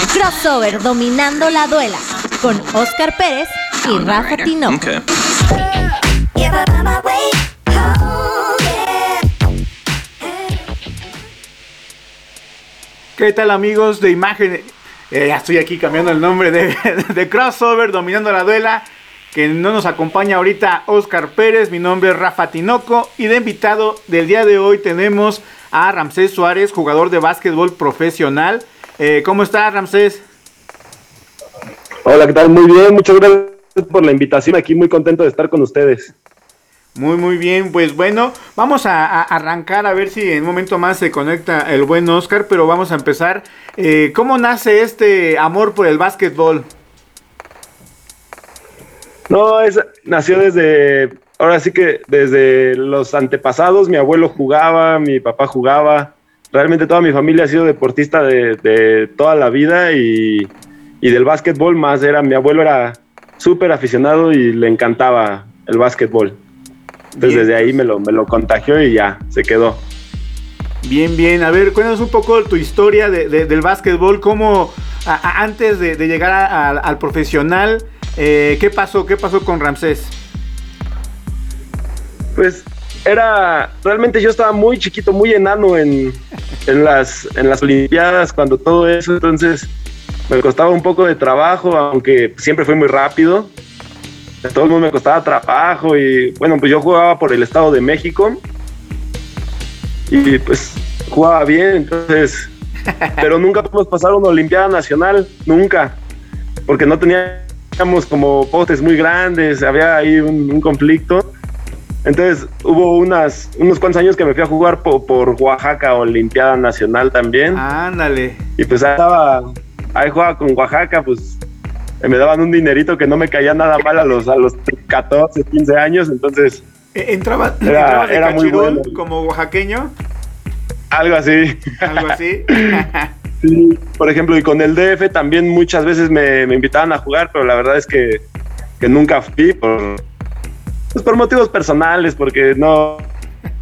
Crossover dominando la duela con Oscar Pérez y Rafa Tinoco. ¿Qué tal amigos de imagen? Eh, ya estoy aquí cambiando el nombre de, de, Crossover, dominando la duela. Que no nos acompaña ahorita Oscar Pérez, mi nombre es Rafa Tinoco. Y de invitado del día de hoy tenemos a Ramsés Suárez, jugador de básquetbol profesional. Eh, ¿Cómo está Ramsés? Hola, ¿qué tal? Muy bien, muchas gracias por la invitación. Aquí muy contento de estar con ustedes. Muy, muy bien. Pues bueno, vamos a, arrancar a ver si en un momento más se conecta el buen Oscar, pero vamos a empezar. Eh, ¿Cómo nace este amor por el básquetbol? No, es, nació desde, ahora sí que desde los antepasados, mi abuelo jugaba, mi papá jugaba, realmente toda mi familia ha sido deportista de, toda la vida y, y, del básquetbol más, era, mi abuelo era súper aficionado y le encantaba el básquetbol. Entonces desde ahí me lo, me lo contagió y ya, se quedó. Bien, bien. A ver, cuéntanos un poco tu historia del básquetbol, cómo antes de, llegar al profesional, eh, ¿qué pasó? ¿Qué pasó con Ramsés? Pues era, realmente yo estaba muy chiquito, muy enano en, en, las, en las Olimpiadas, cuando todo eso, entonces me costaba un poco de trabajo, aunque siempre fue muy rápido todo el mundo me costaba trabajo y bueno, pues yo jugaba por el Estado de México y pues jugaba bien, entonces, pero nunca pudimos pasar una Olimpiada Nacional, nunca, porque no teníamos como postes muy grandes, había ahí un, conflicto. Entonces hubo unas, unos cuantos años que me fui a jugar por, por Oaxaca, Olimpiada Nacional también. Ándale. Y pues ahí estaba, ahí jugaba con Oaxaca, pues me daban un dinerito que no me caía nada mal a los, a los 14, 15 años, entonces... E, ¿Entraba, era, era muy bueno. como oaxaqueño? Algo así. Algo así. sí, por ejemplo, y con el DF también muchas veces me, invitaban a jugar, pero la verdad es que, que nunca fui por, pues por motivos personales, porque no,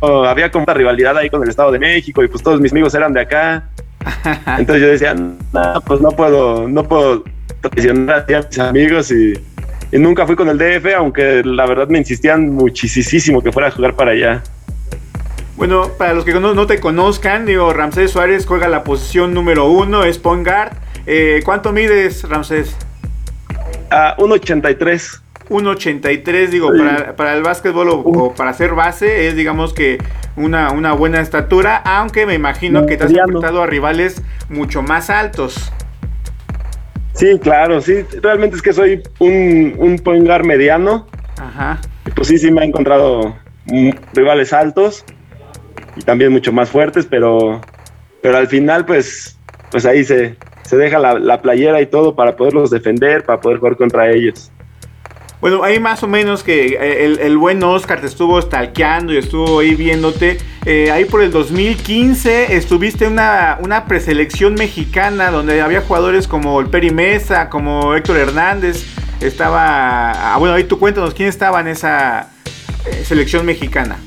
había como una rivalidad ahí con el Estado de México y pues todos mis amigos eran de acá. Entonces yo decía, no, pues no puedo, no puedo traicionar a mis amigos y, nunca fui con el DF, aunque la verdad me insistían muchísimo que fuera a jugar para allá. Bueno, para los que no, te conozcan, digo, Ramsés Suárez juega la posición número uno, es point guard. Eh, ¿Cuánto mides, Ramsés? A 1.83. 1.83, digo, para, el básquetbol o, para hacer base es, digamos que, una, una buena estatura, aunque me imagino que te has enfrentado a rivales mucho más altos. Sí, claro, sí, realmente es que soy un, un point guard mediano. Ajá. pues sí, sí me he encontrado rivales altos y también mucho más fuertes, pero, pero al final, pues, pues ahí se, se deja la, la playera y todo para poderlos defender, para poder jugar contra ellos. Bueno, ahí más o menos que eh, el, buen Oscar te estuvo stalkeando y estuvo ahí viéndote. Eh, ahí por el 2015 estuviste en una, una preselección mexicana donde había jugadores como el Peri Mesa, como Héctor Hernández. Estaba. Ah, bueno, ahí tú cuéntanos quién estaba en esa eh, selección mexicana.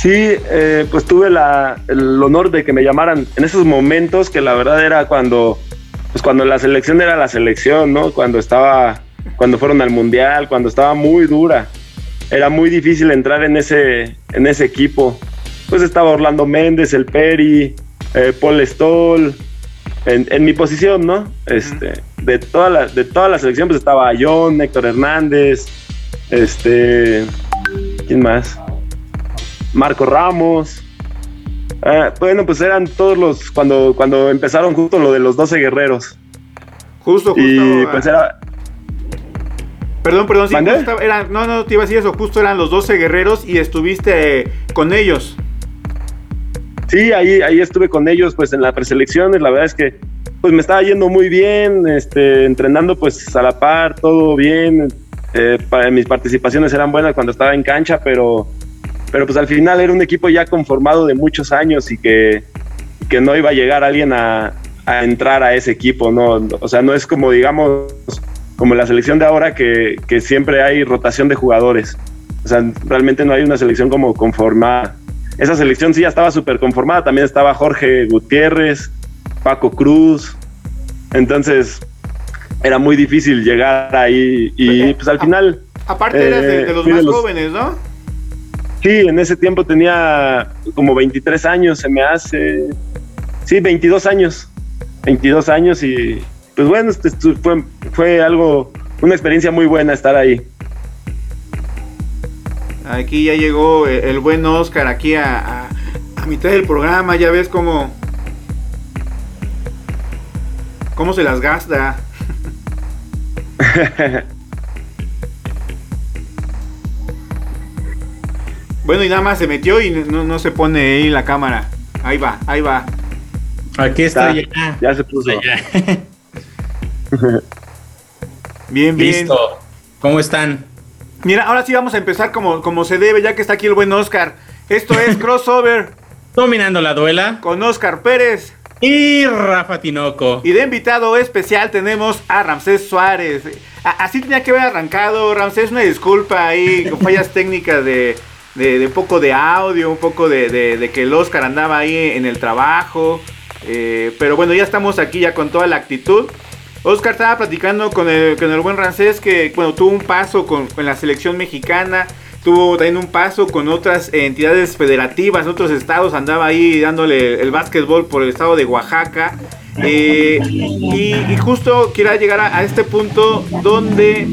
Sí, pues tuve el honor de que me llamaran en esos momentos que la verdad era cuando pues cuando la selección era la selección, ¿no? Cuando estaba, cuando fueron al mundial, cuando estaba muy dura. Era muy difícil entrar en ese, en ese equipo. Pues estaba Orlando Méndez, el Peri, eh, Paul Stoll, en, mi posición, ¿no? Este, de toda la, de toda la selección, pues estaba John, Héctor Hernández, este, ¿quién más? Marco Ramos, Ah, bueno, pues eran todos los, cuando, cuando empezaron justo lo de los 12 guerreros. Justo, justo. Y pues era... Perdón, perdón, sí, eran, no, no, te iba a decir eso, justo eran los 12 guerreros y estuviste con ellos. Sí, ahí, ahí estuve con ellos pues en la preselección, la verdad es que pues me estaba yendo muy bien, este, entrenando pues a la par, todo bien, eh, mis participaciones eran buenas cuando estaba en cancha, pero pero pues al final era un equipo ya conformado de muchos años y que, que no iba a llegar alguien a, a, entrar a ese equipo, ¿no? O sea, no es como, digamos, como la selección de ahora que, que siempre hay rotación de jugadores. O sea, realmente no hay una selección como conformada. esa selección sí ya estaba súper conformada. También estaba Jorge Gutiérrez, Paco Cruz. Entonces era muy difícil llegar ahí y pues al final... Aparte eras de, de los fui más jóvenes, ¿no? Sí, en ese tiempo tenía como 23 años, se me hace... Sí, 22 años. 22 años y pues bueno, este, fue, fue algo, una experiencia muy buena estar ahí. Aquí ya llegó el buen Oscar aquí a, a, mitad del programa, ya ves cómo, cómo se las gasta. bueno, y nada más se metió y no, no, se pone ahí la cámara. Ahí va, ahí va. Aquí está, ya. ya se puso. bien, bien. Listo. ¿Cómo están? Mira, ahora sí vamos a empezar como, como se debe, ya que está aquí el buen Oscar. Esto es Crossover. Dominando la duela. Con Oscar Pérez. Y Rafa Tinoco. Y de invitado especial tenemos a Ramsés Suárez. A, así tenía que haber arrancado, Ramsés, una disculpa ahí, con fallas técnicas de, de, de, poco de audio, un poco de, de, que el Oscar andaba ahí en el trabajo. Eh, pero bueno, ya estamos aquí ya con toda la actitud. Oscar estaba platicando con el, con el buen Rancés que bueno, tuvo un paso con, la selección mexicana, tuvo también un paso con otras entidades federativas, otros estados, andaba ahí dándole el básquetbol por el estado de Oaxaca. Eh, y, y, justo quiero llegar a, a, este punto donde,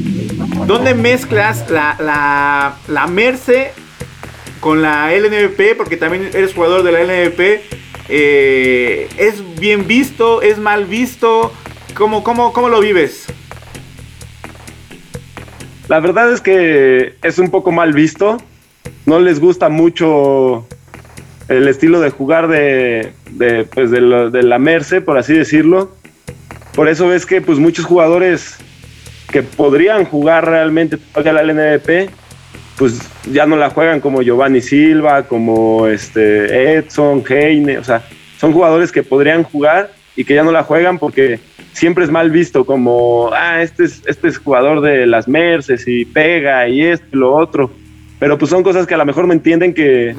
donde mezclas la, la, la Merce con la LNVP, porque también eres jugador de la LNVP. Eh, ¿Es bien visto? ¿Es mal visto? ¿Cómo, cómo, ¿Cómo lo vives? La verdad es que es un poco mal visto. No les gusta mucho el estilo de jugar de, de, pues de, la Merce, por así decirlo. Por eso ves que pues, muchos jugadores que podrían jugar realmente a la LNVP, pues ya no la juegan como Giovanni Silva, como este Edson, Heine, o sea, son jugadores que podrían jugar y que ya no la juegan porque siempre es mal visto como, ah, este es, este es jugador de las Merces y pega y esto y lo otro. Pero pues son cosas que a lo mejor me entienden que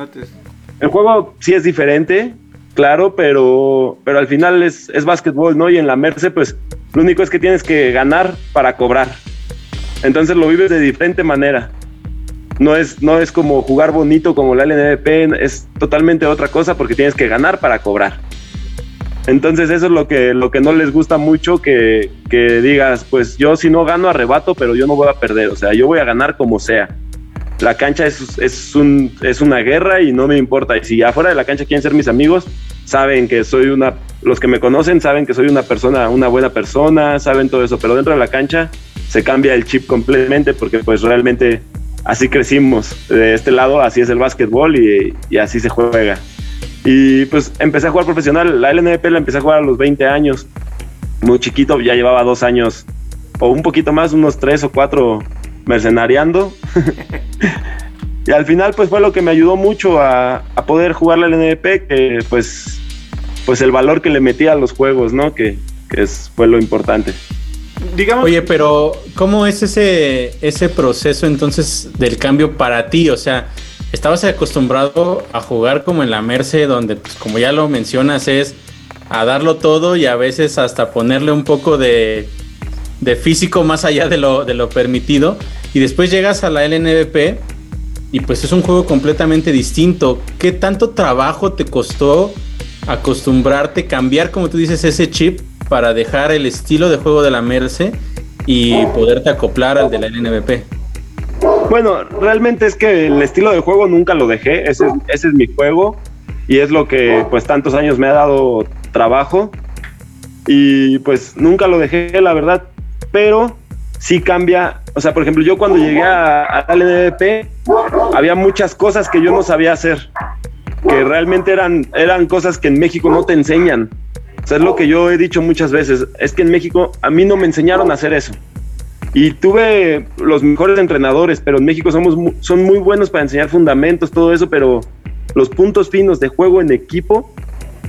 el juego sí es diferente, claro, pero, pero al final es, es básquetbol, ¿no? Y en la Merce, pues lo único es que tienes que ganar para cobrar. Entonces lo vives de diferente manera. No es, no es como jugar bonito como la LNVP, es totalmente otra cosa porque tienes que ganar para cobrar. Entonces eso es lo que, lo que no les gusta mucho, que, que, digas, pues yo si no gano arrebato, pero yo no voy a perder, o sea, yo voy a ganar como sea. La cancha es, es, un, es una guerra y no me importa. Y si afuera de la cancha quieren ser mis amigos, saben que soy una, los que me conocen saben que soy una persona, una buena persona, saben todo eso, pero dentro de la cancha se cambia el chip completamente porque pues realmente así crecimos de este lado, así es el básquetbol y, así se juega. Y pues empecé a jugar profesional. La LNP la empecé a jugar a los 20 años. Muy chiquito, ya llevaba dos años o un poquito más, unos tres o cuatro mercenariando. y al final pues fue lo que me ayudó mucho a, poder jugar la LNP, que pues, pues el valor que le metí a los juegos, ¿no? Que, que es, fue lo importante. Oye, pero ¿cómo es ese, ese proceso entonces del cambio para ti? O sea, estabas acostumbrado a jugar como en la Merce, donde, pues, como ya lo mencionas, es a darlo todo y a veces hasta ponerle un poco de, de físico más allá de lo, de lo permitido. Y después llegas a la LNVP y pues es un juego completamente distinto. ¿Qué tanto trabajo te costó acostumbrarte, cambiar, como tú dices, ese chip para dejar el estilo de juego de la Merce y poderte acoplar al de la LNVP? Bueno, realmente es que el estilo de juego nunca lo dejé, ese, es mi juego y es lo que pues tantos años me ha dado trabajo y pues nunca lo dejé, la verdad, pero sí cambia, o sea, por ejemplo, yo cuando llegué a, a LNVP había muchas cosas que yo no sabía hacer, que realmente eran, eran cosas que en México no te enseñan. Sea, es lo que yo he dicho muchas veces, es que en México a mí no me enseñaron a hacer eso. Y tuve los mejores entrenadores, pero en México somos, son muy buenos para enseñar fundamentos, todo eso, pero los puntos finos de juego en equipo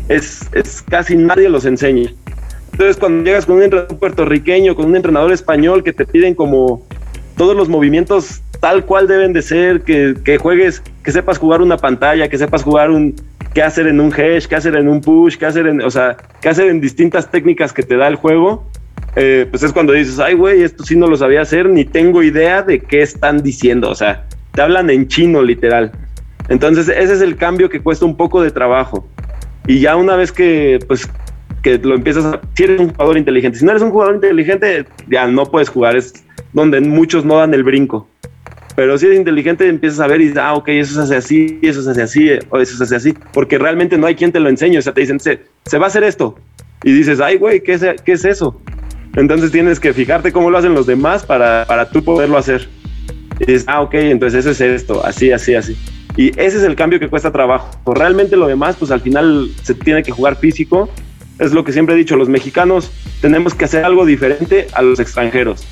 es, es casi nadie los enseña. Entonces cuando llegas con un entrenador puertorriqueño, con un entrenador español que te piden como todos los movimientos tal cual deben de ser, que, que juegues, que sepas jugar una pantalla, que sepas jugar un, qué hacer en un hash, qué hacer en un push, qué hacer en, o sea, qué hacer en distintas técnicas que te da el juego, eh, pues es cuando dices, ay, güey, esto sí no lo sabía hacer, ni tengo idea de qué están diciendo, o sea, te hablan en chino literal. Entonces, ese es el cambio que cuesta un poco de trabajo. Y ya una vez que, pues, que lo empiezas a... Si eres un jugador inteligente, si no eres un jugador inteligente, ya no puedes jugar, es donde muchos no dan el brinco. Pero si eres inteligente, empiezas a ver y ah, ok, eso se hace así, eso se hace así, o eso se hace así, porque realmente no hay quien te lo enseñe. O sea, te dicen, se, se va a hacer esto. Y dices, ay, güey, ¿qué es, ¿qué es eso? Entonces tienes que fijarte cómo lo hacen los demás para, para tú poderlo hacer. Y dices, ah, ok, entonces eso es esto, así, así, así. Y ese es el cambio que cuesta trabajo. Realmente lo demás, pues al final se tiene que jugar físico. Es lo que siempre he dicho, los mexicanos tenemos que hacer algo diferente a los extranjeros.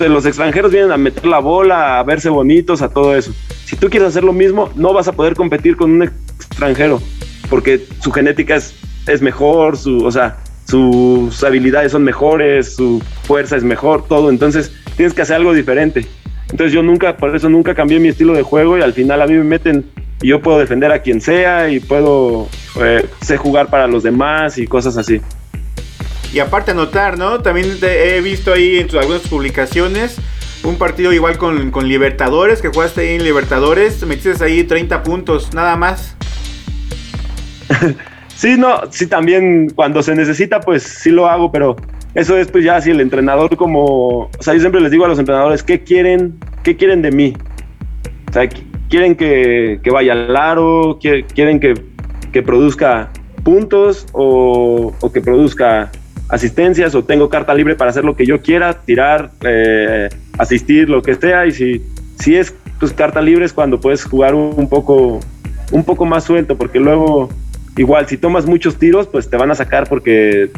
Entonces, los extranjeros vienen a meter la bola, a verse bonitos, a todo eso. Si tú quieres hacer lo mismo, no vas a poder competir con un extranjero, porque su genética es, es mejor, su, o sea, sus habilidades son mejores, su fuerza es mejor, todo. Entonces tienes que hacer algo diferente. Entonces yo nunca, por eso nunca cambié mi estilo de juego y al final a mí me meten y yo puedo defender a quien sea y puedo eh, sé jugar para los demás y cosas así. Y aparte anotar, ¿no? También he visto ahí en algunas publicaciones un partido igual con, con Libertadores, que jugaste ahí en Libertadores, metiste ahí 30 puntos, nada más. Sí, no, sí, también cuando se necesita, pues sí lo hago, pero eso es pues ya si el entrenador como, o sea, yo siempre les digo a los entrenadores, ¿qué quieren, qué quieren de mí? O sea, quieren que, vaya al aro, quieren que, que produzca puntos o, que produzca asistencias o tengo carta libre para hacer lo que yo quiera, tirar, eh, asistir, lo que sea, y si, si es pues carta libre es cuando puedes jugar un poco, un poco más suelto, porque luego igual si tomas muchos tiros, pues te van a sacar porque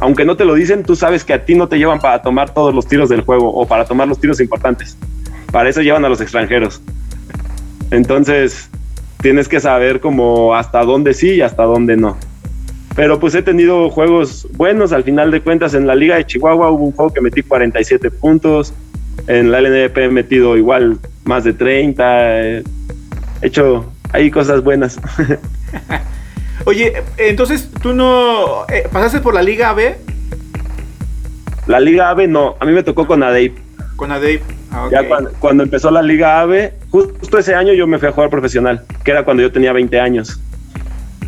aunque no te lo dicen, tú sabes que a ti no te llevan para tomar todos los tiros del juego o para tomar los tiros importantes. Para eso llevan a los extranjeros. Entonces, tienes que saber como hasta dónde sí y hasta dónde no. Pero pues he tenido juegos buenos, al final de cuentas en la Liga de Chihuahua hubo un juego que metí 47 puntos, en la LNP he metido igual más de 30, he hecho ahí cosas buenas. Oye, entonces tú no eh, pasaste por la Liga AB. La Liga AB no, a mí me tocó con ADEIP. Con ADEIP. Ah, ya cuando, empezó la Liga AB, justo ese año yo me fui a jugar profesional, que era cuando yo tenía 20 años.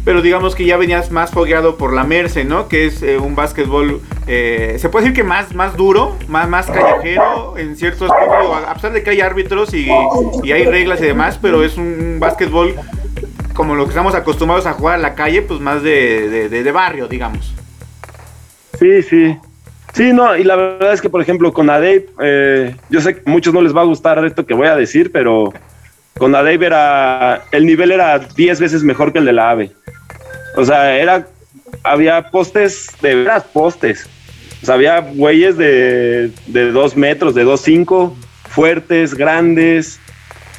Pero digamos que ya venías más fogueado por la Merce, ¿no? Que es eh, un básquetbol, eh, se puede decir que más, más duro, más, más callejero en ciertos a pesar de que hay árbitros y, y hay reglas y demás, pero es un básquetbol como lo que estamos acostumbrados a jugar a la calle, pues más de, de, barrio, digamos. Sí, sí. Sí, no, y la verdad es que, por ejemplo, con Adave, eh, yo sé que a muchos no les va a gustar esto que voy a decir, pero con Adave era, el nivel era 10 veces mejor que el de la AVE. O sea, era, había postes, de veras postes. O sea, había güeyes de, de 2 metros, de 2.5, fuertes, grandes,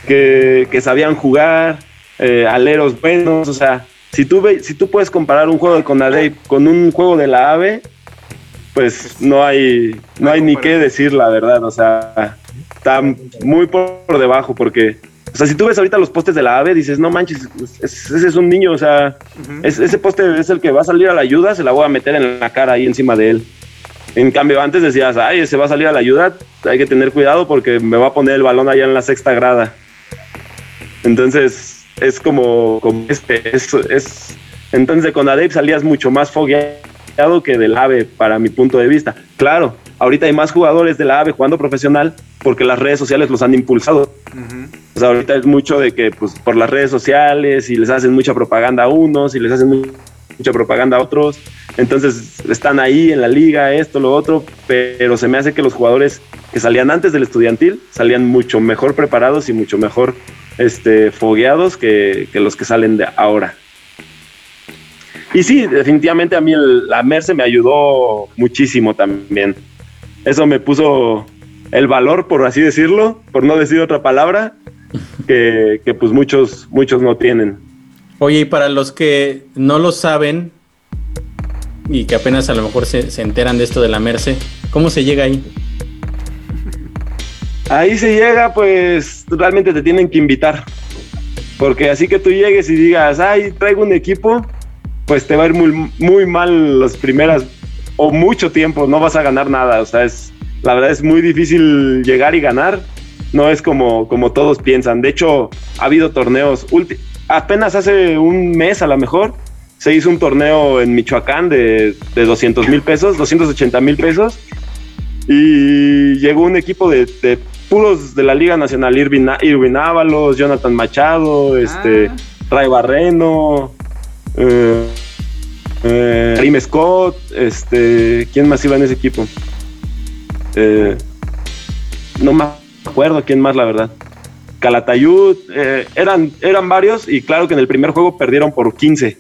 que, que sabían jugar eh, aleros buenos, o sea, si tú, ve, si tú puedes comparar un juego de Conadey con un juego de la AVE, pues no hay, no hay ni qué decir la verdad, o sea, está muy por debajo porque, o sea, si tú ves ahorita los postes de la AVE, dices, no manches, ese es un niño, o sea, ese poste es el que va a salir a la ayuda, se la voy a meter en la cara ahí encima de él. En cambio, antes decías, ay, ese va a salir a la ayuda, hay que tener cuidado porque me va a poner el balón allá en la sexta grada. Entonces, es como, como este, es, es, entonces con Adep salías mucho más fogueado que del AVE para mi punto de vista. Claro, ahorita hay más jugadores de la AVE jugando profesional porque las redes sociales los han impulsado. O sea, ahorita es mucho de que pues por las redes sociales y les hacen mucha propaganda a unos y les hacen mucha propaganda a otros. Entonces están ahí en la liga, esto, lo otro, pero se me hace que los jugadores que salían antes del estudiantil salían mucho mejor preparados y mucho mejor este, fogueados que, los que salen de ahora. Y sí, definitivamente a mí la Merce me ayudó muchísimo también. Eso me puso el valor, por así decirlo, por no decir otra palabra, que, pues muchos, muchos no tienen. Oye, y para los que no lo saben y que apenas a lo mejor se, se enteran de esto de la Merce, ¿cómo se llega ahí? ahí se llega, pues realmente te tienen que invitar. Porque así que tú llegues y digas, ay, traigo un equipo, pues te va a ir muy, muy mal las primeras o mucho tiempo, no vas a ganar nada. O sea, es, la verdad es muy difícil llegar y ganar. No es como, como todos piensan. De hecho, ha habido torneos. Apenas hace un mes a lo mejor se hizo un torneo en Michoacán de, de 200 mil pesos, 280 mil pesos. Y llegó un equipo de, de, puros de la Liga Nacional, Irvin, Irvin Ábalos, Jonathan Machado, este, ah. Ray Barreno, eh, eh, Scott, este, ¿quién más iba en ese equipo? Eh, no me acuerdo quién más, la verdad. Calatayud, eh, eran, eran varios y claro que en el primer juego perdieron por 15.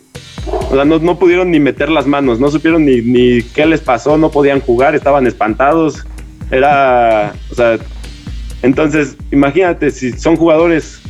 O sea, no, no pudieron ni meter las manos, no supieron ni, ni qué les pasó, no podían jugar, estaban espantados. Era, o sea, entonces imagínate si son jugadores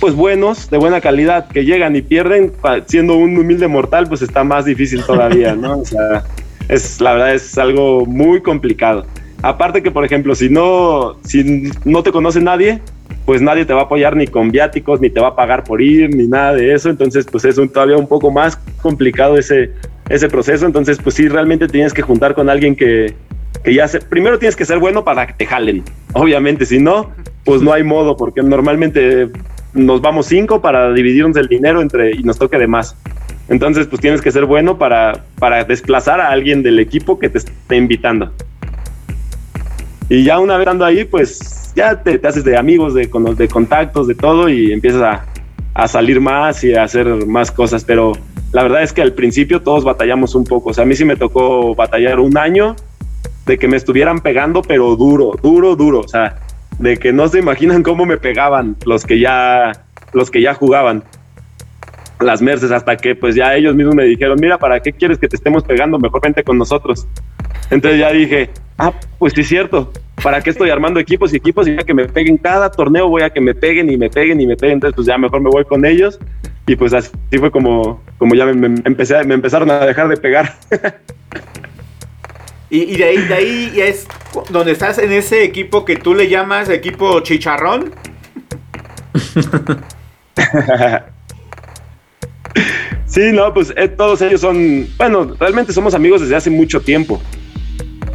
pues buenos, de buena calidad, que llegan y pierden, siendo un humilde mortal, pues está más difícil todavía, ¿no? O sea, es, la verdad es algo muy complicado. Aparte que, por ejemplo, si no, si no te conoce nadie, pues nadie te va a apoyar ni con viáticos, ni te va a pagar por ir, ni nada de eso. Entonces, pues es un, todavía un poco más complicado ese, ese proceso. Entonces, pues sí, realmente tienes que juntar con alguien que, que ya se, primero tienes que ser bueno para que te jalen. Obviamente, si no, pues no hay modo, porque normalmente nos vamos cinco para dividirnos el dinero entre y nos toque de más. Entonces, pues tienes que ser bueno para, para desplazar a alguien del equipo que te esté invitando. Y ya una vez estando ahí, pues ya te, haces de amigos, de, de contactos, de todo y empiezas a, a, salir más y a hacer más cosas. Pero la verdad es que al principio todos batallamos un poco. O sea, a mí sí me tocó batallar un año de que me estuvieran pegando, pero duro, duro, duro. O sea, de que no se imaginan cómo me pegaban los que ya, los que ya jugaban las merces hasta que pues ya ellos mismos me dijeron, mira, ¿para qué quieres que te estemos pegando? Mejor vente con nosotros. Entonces ya dije, ah, pues sí cierto, ¿para qué estoy armando equipos y equipos y ya que me peguen cada torneo voy a que me peguen y me peguen y me peguen? Entonces pues ya mejor me voy con ellos y pues así fue como, como ya me empezaron a dejar de pegar. Y, de ahí, de ahí es donde estás en ese equipo que tú le llamas equipo chicharrón. Sí, no, pues eh, todos ellos son, bueno, realmente somos amigos desde hace mucho tiempo.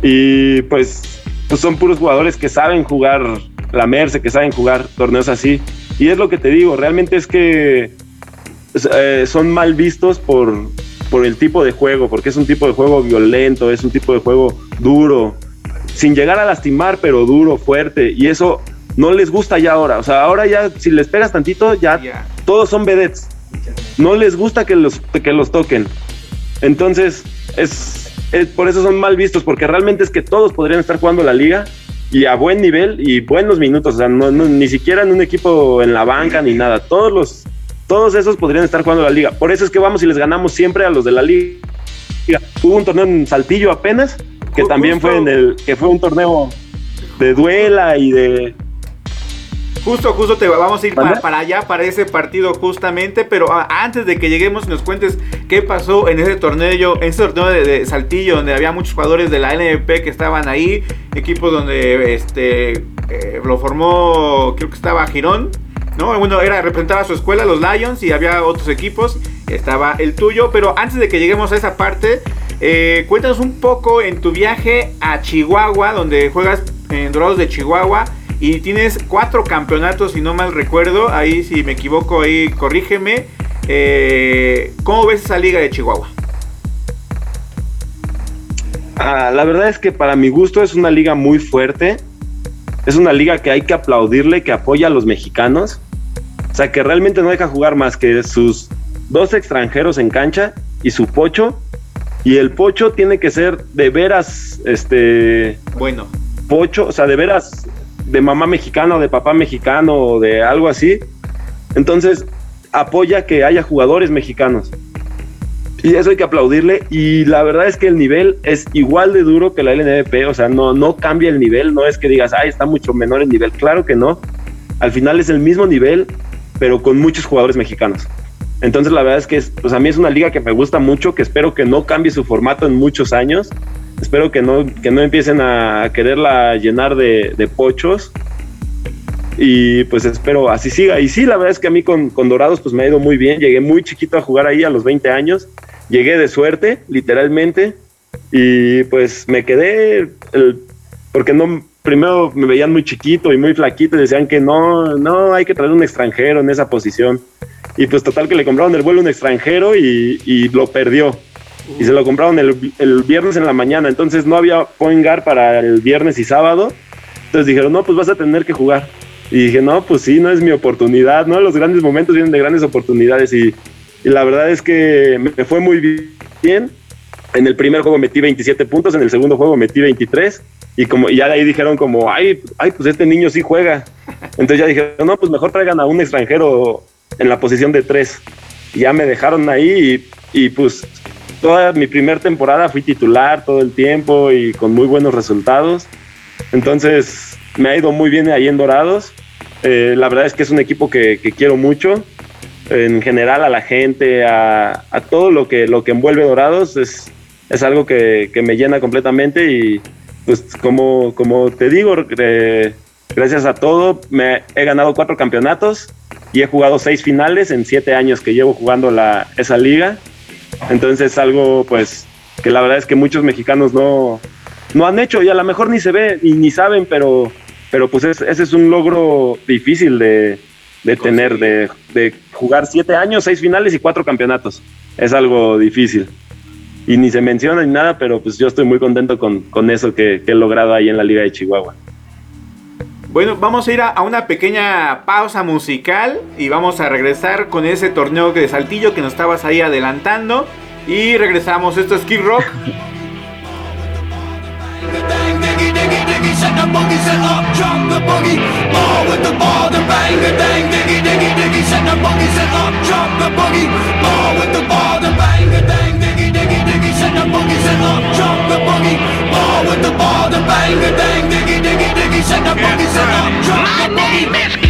Y pues, pues son puros jugadores que saben jugar la Merce, que saben jugar torneos así. Y es lo que te digo, realmente es que eh, son mal vistos por, por el tipo de juego, porque es un tipo de juego violento, es un tipo de juego duro, sin llegar a lastimar, pero duro, fuerte. Y eso no les gusta ya ahora. O sea, ahora ya, si les pegas tantito, ya todos son vedettes no les gusta que los, que los toquen. Entonces, es, por eso son mal vistos, porque realmente es que todos podrían estar jugando la liga y a buen nivel y buenos minutos. O sea, no, ni siquiera en un equipo en la banca ni nada. Todos los, todos esos podrían estar jugando la liga. Por eso es que vamos y les ganamos siempre a los de la liga. Hubo un torneo en Saltillo apenas, que también fue en el, que fue un torneo de duela y de, Justo, justo te vamos a ir para, allá, para ese partido justamente, pero antes de que lleguemos nos cuentes qué pasó en ese torneo, en ese torneo de, Saltillo, donde había muchos jugadores de la NP que estaban ahí, equipos donde este eh, lo formó, creo que estaba Girón, ¿no? Bueno, era representar a su escuela, los Lions, y había otros equipos, estaba el tuyo, pero antes de que lleguemos a esa parte, eh, cuéntanos un poco en tu viaje a Chihuahua, donde juegas en Dorados de Chihuahua. Y tienes cuatro campeonatos, si no mal recuerdo. Ahí, si me equivoco, ahí corrígeme. Eh, ¿Cómo ves esa liga de Chihuahua? Ah, la verdad es que para mi gusto es una liga muy fuerte. Es una liga que hay que aplaudirle, que apoya a los mexicanos. O sea, que realmente no deja jugar más que sus dos extranjeros en cancha y su pocho. Y el pocho tiene que ser de veras, este... Bueno. Pocho, o sea, de veras de mamá mexicana o de papá mexicano o de algo así. Entonces, apoya que haya jugadores mexicanos. Y eso hay que aplaudirle. Y la verdad es que el nivel es igual de duro que la LNDP. O sea, no, no cambia el nivel. No es que digas, ay, está mucho menor el nivel. Claro que no. Al final es el mismo nivel, pero con muchos jugadores mexicanos. Entonces, la verdad es que pues a mí es una liga que me gusta mucho, que espero que no cambie su formato en muchos años espero que no, que no empiecen a quererla llenar de, pochos, y pues espero así siga. Y sí, la verdad es que a mí con, Dorados pues me ha ido muy bien. Llegué muy chiquito a jugar ahí a los 20 años. Llegué de suerte, literalmente. Y pues me quedé, porque no, primero me veían muy chiquito y muy flaquito y decían que no, no, hay que traer un extranjero en esa posición. Y pues total que le compraron el vuelo a un extranjero y, y lo perdió. Y se lo compraron el, el, viernes en la mañana. Entonces no había point guard para el viernes y sábado. Entonces dijeron, no, pues vas a tener que jugar. Y dije, no, pues sí, no es mi oportunidad, ¿no? Los grandes momentos vienen de grandes oportunidades y, y la verdad es que me fue muy bien. En el primer juego metí 27 puntos, en el segundo juego metí 23 y como y ya de ahí dijeron como, ay, ay, pues este niño sí juega. Entonces ya dijeron, no, pues mejor traigan a un extranjero en la posición de tres. Y ya me dejaron ahí y, y pues toda mi primera temporada fui titular todo el tiempo y con muy buenos resultados. Entonces me ha ido muy bien ahí en Dorados. Eh, la verdad es que es un equipo que, que, quiero mucho. En general a la gente, a, a, todo lo que, lo que envuelve Dorados es, es algo que, que me llena completamente y pues como, como te digo, eh, gracias a todo me he ganado cuatro campeonatos y he jugado seis finales en siete años que llevo jugando la, esa liga. Entonces es algo pues que la verdad es que muchos mexicanos no, no han hecho y a lo mejor ni se ve y ni saben, pero, pero pues es, ese es un logro difícil de, de tener, de, de, jugar siete años, seis finales y cuatro campeonatos. Es algo difícil. Y ni se menciona ni nada, pero pues yo estoy muy contento con, con eso que, que, he logrado ahí en la Liga de Chihuahua. Bueno, vamos a ir a, a, una pequeña pausa musical y vamos a regresar con ese torneo de Saltillo que nos estabas ahí adelantando. Y regresamos, esto es Kid Rock. Diggy, set the boogie, set up, drop the boogie, ball with the ball, the bang, the bang, diggy, diggy, diggy, set the boogie, set up, drop the boogie,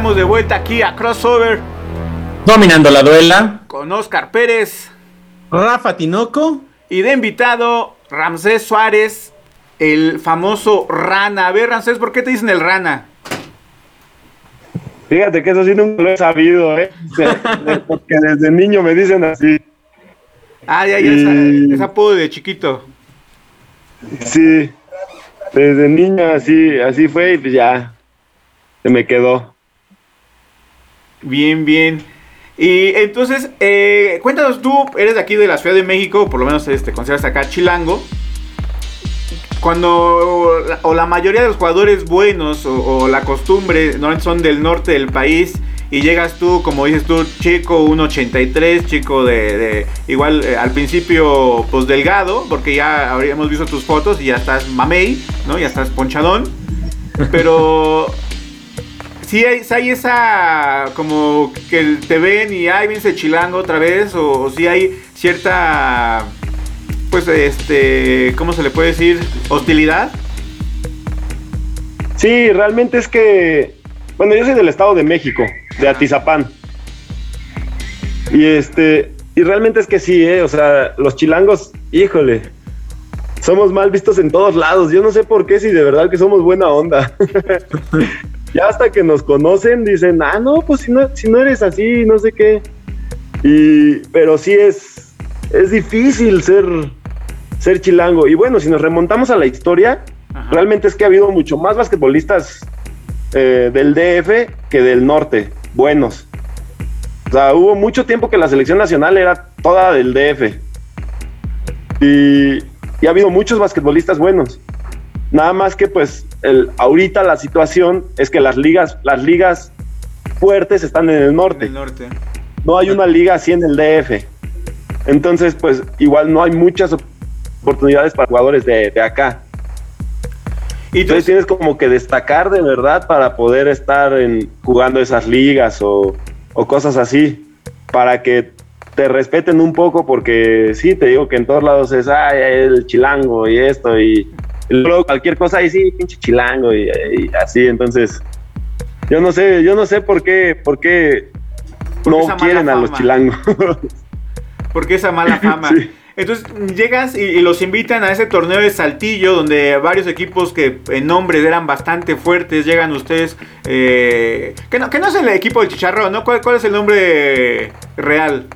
estamos de vuelta aquí a Crossover Dominando la duela. con Oscar Pérez Rafa Tinoco. y de invitado Ramsés Suárez, el famoso Rana. A ver, Ramsés, ¿por qué te dicen el Rana? Fíjate que eso sí nunca lo he sabido, ¿eh? Porque desde niño me dicen así. Ah, ya, ya, Y- esa, esa apodo de chiquito. Sí, desde niño así, así fue y pues ya se me quedó. Bien, bien. Y entonces, eh, cuéntanos tú, eres de aquí de la Ciudad de México, por lo menos este, te consideras acá chilango. Cuando, o la mayoría de los jugadores buenos, o, la costumbre, no son del norte del país, y llegas tú, como dices tú, chico 1.83, chico de, de- igual eh, al principio, pues delgado, porque ya habríamos visto tus fotos y ya estás mamey, ¿no? Ya estás ponchadón. Pero sí hay, esa como que te ven y ay vienes chilango otra vez o, o sí hay cierta pues este cómo se le puede decir hostilidad Sí, realmente es que, bueno, yo soy del Estado de México, de Atizapán. Y este, y realmente es que sí, ¿eh? o sea, los chilangos, híjole, somos mal vistos en todos lados. Yo no sé por qué, si de verdad que somos buena onda. ya hasta que nos conocen dicen, ah, no, pues si no, si no eres así, no sé qué. Y, pero sí es, es difícil ser, ser chilango. Y bueno, si nos remontamos a la historia, Ajá. realmente es que ha habido mucho más basquetbolistas eh, del DF que del norte, buenos. O sea, hubo mucho tiempo que la selección nacional era toda del DF. Y, y ha habido muchos basquetbolistas buenos. Nada más que pues el, ahorita la situación es que las ligas, las ligas fuertes están en el norte no hay una liga así en el DF. Entonces, pues igual no hay muchas oportunidades para jugadores de, de acá. y Entonces tienes como que destacar de verdad para poder estar en, jugando esas ligas o, o cosas así, para que te respeten un poco, porque sí, te digo que en todos lados es, ay, el chilango y esto, y luego cualquier cosa, y sí, pinche chilango, y, y así, entonces, yo no sé, yo no sé por qué, por qué ¿Por qué esa no quieren a los chilangos. porque esa mala fama Sí. entonces llegas y, y los invitan a ese torneo de Saltillo donde varios equipos que en nombres eran bastante fuertes llegan ustedes eh, que no que no es el equipo del Chicharrón no cuál, cuál es el nombre real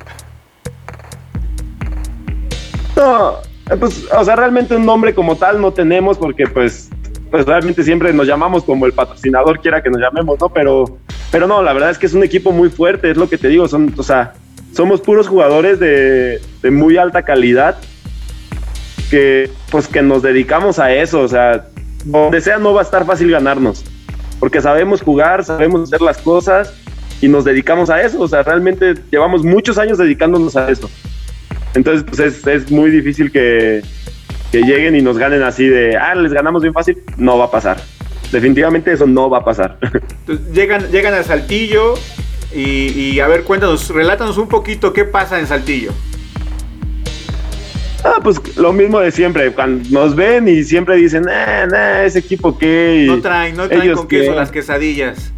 No, pues, o sea, realmente un nombre como tal no tenemos porque pues, pues realmente siempre nos llamamos como el patrocinador quiera que nos llamemos, ¿no? Pero, pero no, la verdad es que es un equipo muy fuerte, es lo que te digo, son, o sea, somos puros jugadores de, de muy alta calidad que pues que nos dedicamos a eso, o sea, donde sea no va a estar fácil ganarnos, porque sabemos jugar, sabemos hacer las cosas y nos dedicamos a eso, o sea, realmente llevamos muchos años dedicándonos a eso. Entonces, pues es, es muy difícil que, que lleguen y nos ganen así de, ah, les ganamos bien fácil. No va a pasar. Definitivamente eso no va a pasar. Entonces, llegan llegan a Saltillo y, y a ver cuéntanos relátanos un poquito qué pasa en Saltillo ah, pues lo mismo de siempre. Cuando nos ven y siempre dicen, nah, nah, ese equipo qué. No traen no traen ellos con queso qué. las quesadillas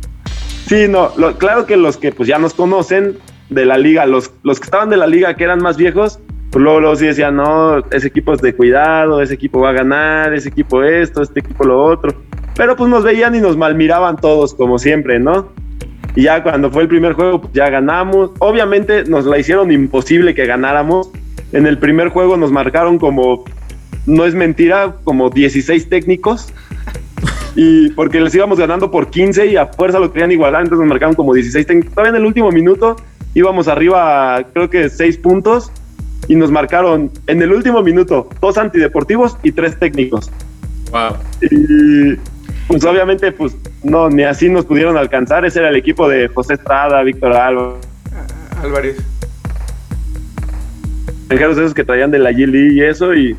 Sí, no, lo- claro que los que pues ya nos conocen de la liga, los, los que estaban de la liga que eran más viejos, pues luego, luego sí decían, no, ese equipo es de cuidado, ese equipo va a ganar, ese equipo esto, este equipo lo otro. Pero pues nos veían y nos malmiraban todos, como siempre, ¿no? Y ya cuando fue el primer juego, pues ya ganamos. Obviamente nos la hicieron imposible que ganáramos. En el primer juego nos marcaron como, no es mentira, como 16 técnicos. Y porque les íbamos ganando por 15 y a fuerza lo querían igualar, entonces nos marcaron como 16 técnicos. Todavía en el último minuto íbamos arriba, creo que 6 puntos, y nos marcaron en el último minuto dos antideportivos y tres técnicos. Wow. Y pues obviamente, pues no, ni así nos pudieron alcanzar. Ese era el equipo de José Estrada, Víctor Álvarez extranjeros esos que traían de la G League y eso, y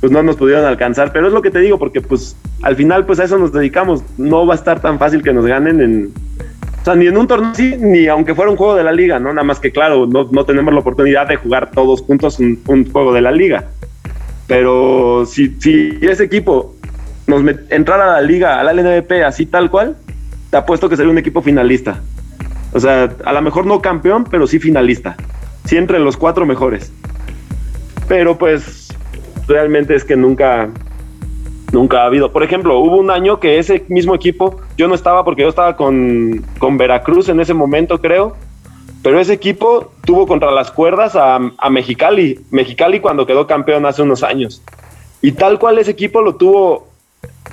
pues no nos pudieron alcanzar. Pero es lo que te digo, porque pues al final, pues a eso nos dedicamos. No va a estar tan fácil que nos ganen en. O sea, ni en un torneo así, ni aunque fuera un juego de la liga, ¿no? Nada más que, claro, no, no tenemos la oportunidad de jugar todos juntos un, juego de la liga. Pero si, si ese equipo nos met- entrara a la liga, a la LNVP, así tal cual, te apuesto que sería un equipo finalista. O sea, a lo mejor no campeón, pero sí finalista. Sí entre los cuatro mejores. Pero pues realmente es que nunca, nunca ha habido. Por ejemplo, hubo un año que ese mismo equipo, yo no estaba porque yo estaba con, con Veracruz en ese momento, creo. Pero ese equipo tuvo contra las cuerdas a, a Mexicali. Mexicali cuando quedó campeón hace unos años. Y tal cual ese equipo lo tuvo,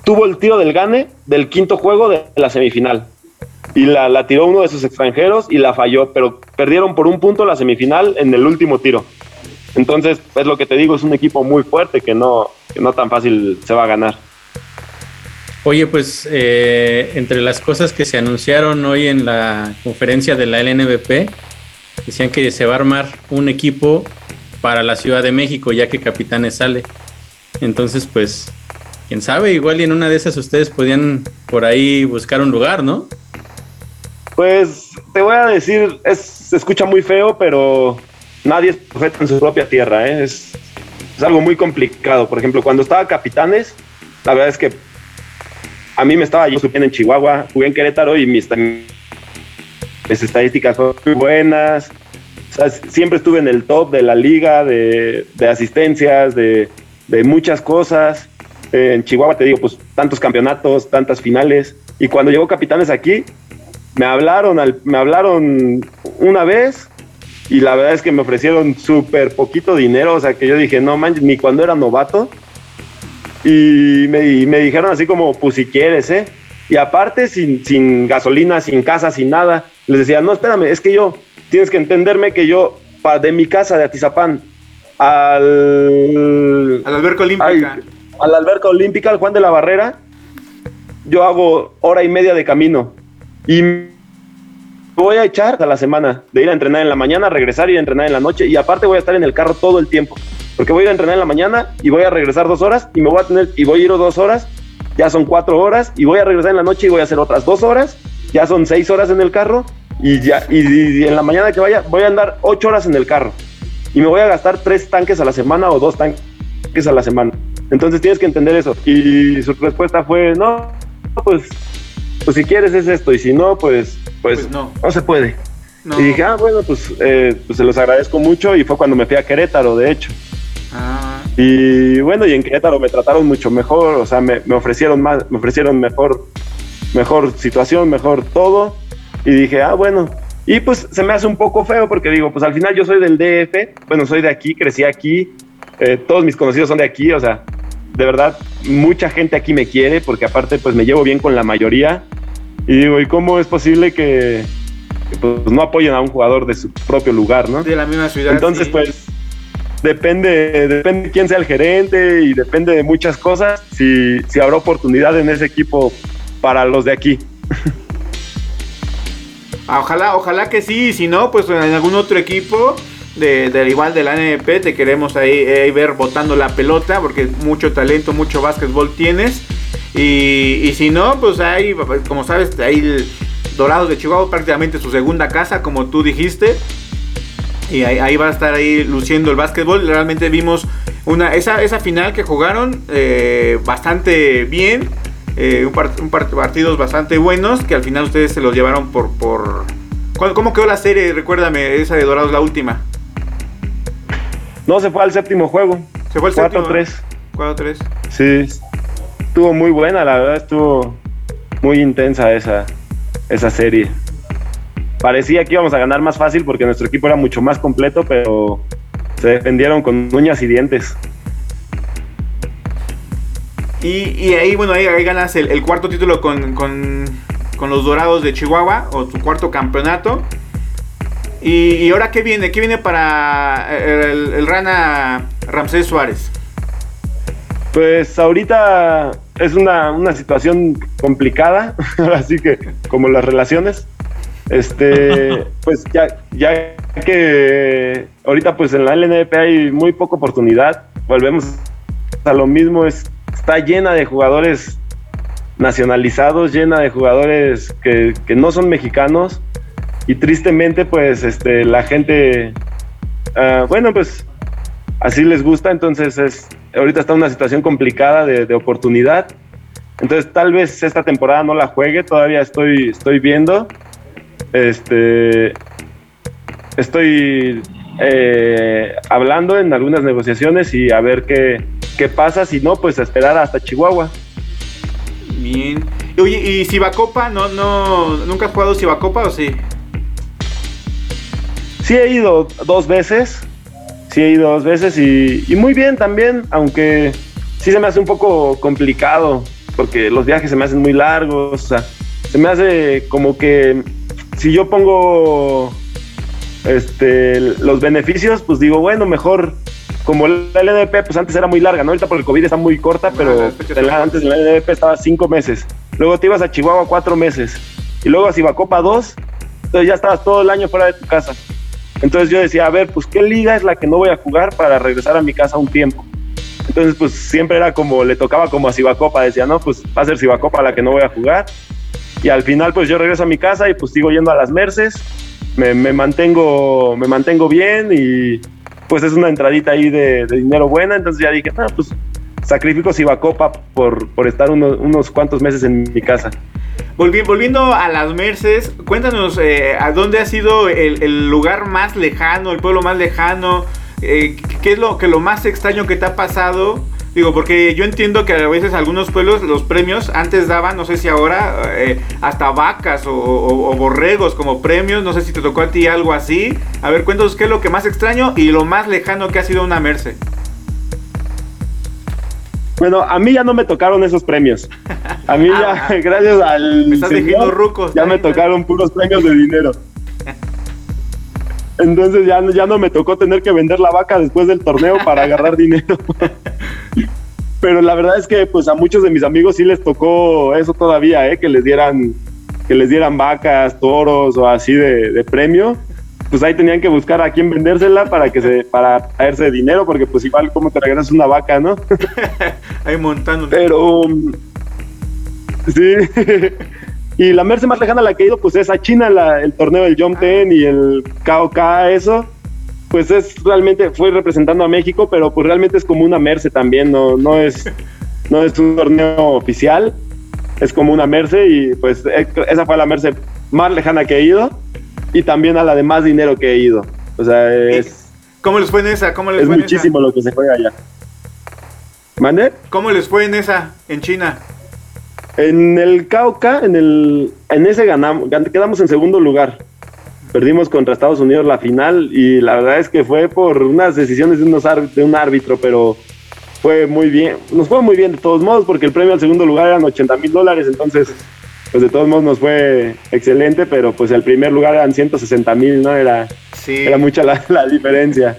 tuvo el tiro del gane del quinto juego de la semifinal. Y la, la tiró uno de sus extranjeros y la falló, pero perdieron por un punto la semifinal en el último tiro. Entonces, es lo que te digo, es un equipo muy fuerte que no, que no tan fácil se va a ganar. Oye, pues eh, entre las cosas que se anunciaron hoy en la conferencia de la LNBP, decían que se va a armar un equipo para la Ciudad de México, ya que Capitanes sale. Entonces, pues, quién sabe, igual y en una de esas ustedes podían por ahí buscar un lugar, ¿no? Pues te voy a decir, es, se escucha muy feo, pero nadie es profeta en su propia tierra, ¿eh? es, es algo muy complicado. Por ejemplo, cuando estaba Capitanes, la verdad es que a mí me estaba yo bien en Chihuahua, jugué en Querétaro y mis, estadísticas fueron muy buenas. Siempre estuve en el top de la liga, de, asistencias, de, muchas cosas. Eh, en Chihuahua te digo, pues tantos campeonatos, tantas finales. Y cuando llegó Capitanes aquí, me hablaron, me hablaron una vez y la verdad es que me ofrecieron súper poquito dinero, o sea que yo dije, no manches, ni cuando era novato. Y me, y me, dijeron así como, pues si quieres, ¿eh? Y aparte, sin, sin, gasolina, sin casa, sin nada, les decía, no, espérame, es que yo, tienes que entenderme que yo, pa, de mi casa de Atizapán al... Al alberca olímpica. Ay, a la alberca olímpica, al Juan de la Barrera, yo hago hora y media de camino. Y voy a echar a la semana de ir a entrenar en la mañana, regresar y a entrenar en la noche. Y aparte voy a estar en el carro todo el tiempo. Porque voy a ir a entrenar en la mañana y voy a regresar dos horas y me voy a tener y voy a ir dos horas. Ya son cuatro horas y voy a regresar en la noche y voy a hacer otras dos horas. Ya son seis horas en el carro y ya y, y en la mañana que vaya voy a andar ocho horas en el carro y me voy a gastar tres tanques a la semana o dos tanques a la semana. Entonces tienes que entender eso. Y su respuesta fue no, pues pues si quieres es esto y si no, pues, pues, Pues no. no. se puede. No. Y dije, ah, bueno, pues, eh, pues se los agradezco mucho y fue cuando me fui a Querétaro, de hecho. Ah, Y bueno, y en Querétaro me trataron mucho mejor, o sea, me, me ofrecieron más, me ofrecieron mejor, mejor situación, mejor todo. Y dije, ah, bueno. Y pues se me hace un poco feo porque digo, pues al final yo soy del DF, bueno, soy de aquí, crecí aquí, eh, todos mis conocidos son de aquí, o sea, de verdad, mucha gente aquí me quiere porque aparte pues me llevo bien con la mayoría. Y digo, ¿y cómo es posible que, que, pues, no apoyen a un jugador de su propio lugar, no? de la misma ciudad. Entonces, sí. pues, depende, depende quién sea el gerente y depende de muchas cosas si, si habrá oportunidad en ese equipo para los de aquí. Ah, Ojalá, ojalá que sí, si no, pues en algún otro equipo de, de igual de la NP te queremos ahí, ahí ver botando la pelota, porque mucho talento, mucho básquetbol tienes. Y, y si no, pues ahí, como sabes, ahí el Dorados de Chihuahua prácticamente su segunda casa, como tú dijiste. Y ahí, ahí va a estar ahí luciendo el básquetbol. Realmente vimos una, esa, esa final que jugaron eh, bastante bien. Eh, un, part, un part, partidos bastante buenos que al final ustedes se los llevaron por... por... ¿Cómo quedó la serie? Recuérdame, esa de Dorados, la última. No, se fue al séptimo juego. Se fue al 4-3. séptimo. 4-3. Sí, estuvo muy buena, la verdad, estuvo muy intensa esa, esa serie. Parecía que íbamos a ganar más fácil porque nuestro equipo era mucho más completo, pero se defendieron con uñas y dientes. Y, y ahí, bueno, ahí, ahí ganas el, el, cuarto título con, con, con, los Dorados de Chihuahua, o tu cuarto campeonato. Y, y ahora, ¿qué viene? ¿Qué viene para el, el Rana Ramsés Suárez? Pues ahorita es una, una situación complicada, así que como las relaciones. Este, pues ya, ya que ahorita pues en la LNP hay muy poca oportunidad, volvemos a lo mismo, es, está llena de jugadores nacionalizados, llena de jugadores que, que no son mexicanos y tristemente pues este, la gente, uh, bueno pues así les gusta, entonces es, ahorita está una situación complicada de, de oportunidad Entonces tal vez esta temporada no la juegue, todavía estoy, estoy viendo. Este, estoy eh, hablando en algunas negociaciones y a ver qué, qué pasa. Si no, pues a esperar hasta Chihuahua. Bien. Oye, ¿y Cibacopa? ¿No, no, ¿Nunca has jugado Cibacopa o sí? Sí he ido dos veces. Sí he ido dos veces y, y muy bien también, aunque sí se me hace un poco complicado porque los viajes se me hacen muy largos. O sea, se me hace como que si yo pongo este, los beneficios, pues digo, bueno, mejor como la LDP, pues antes era muy larga, ¿no? Ahorita por el COVID está muy corta, pero Ah, antes la LDP estaba cinco meses. Luego te ibas a Chihuahua cuatro meses. Y luego a Cibacopa dos. Entonces ya estabas todo el año fuera de tu casa. Entonces yo decía, a ver, pues qué liga es la que no voy a jugar para regresar a mi casa un tiempo. Entonces pues siempre era como, le tocaba como a Cibacopa. Decía, no, pues va a ser Cibacopa la que no voy a jugar. Y al final pues yo regreso a mi casa y pues sigo yendo a las Merces. Me, mantengo, me mantengo bien y pues es una entradita ahí de, dinero buena, entonces ya dije, ah, pues sacrifico Cibacopa por, por estar uno- unos cuantos meses en mi casa. Volvi- volviendo a las Merces, cuéntanos eh, a dónde ha sido el, lugar más lejano, el pueblo más lejano, eh, qué es lo que lo más extraño que te ha pasado. Digo, porque yo entiendo que a veces algunos pueblos los premios antes daban, no sé si ahora, eh, hasta vacas o, o- o borregos como premios, no sé si te tocó a ti algo así. A ver, cuéntanos qué es lo que más extraño y lo más lejano que ha sido una Merce. Bueno, a mí ya no me tocaron esos premios. A mí Ah, ya, gracias al me estás ya me tocaron puros premios de dinero. Entonces ya, no- ya no me tocó tener que vender la vaca después del torneo para agarrar dinero. Pero la verdad es que pues a muchos de mis amigos sí les tocó eso todavía, ¿eh? que les dieran que les dieran vacas, toros o así de, de premio. Pues ahí tenían que buscar a quién vendérsela para que se para traerse dinero porque pues igual como te regresas una vaca, ¿no? Ahí montando. Pero um, sí. y la Merce más lejana a la que he ido, pues es a China, la- el torneo del Jump Ten y el KOK, eso. Pues es realmente, fue representando a México, pero pues realmente es como una Merce también, no, no es, no es un torneo oficial, es como una Merce y pues eh, esa fue la Merce más lejana que he ido y también a la de más dinero que he ido. O sea, es, ¿Cómo les fue en esa? ¿Cómo les es fue en muchísimo lo que se juega allá. ¿Mande? ¿Cómo les fue en esa, en China? En el Cauca, en el en ese ganamos, gan- quedamos en segundo lugar. Perdimos contra Estados Unidos la final y la verdad es que fue por unas decisiones de, unos de un árbitro, pero fue muy bien. Nos fue muy bien de todos modos porque el premio al segundo lugar eran 80 mil dólares, entonces pues de todos modos nos fue excelente, pero pues el primer lugar eran 160 mil, ¿no? Era, Sí. era mucha la, la diferencia.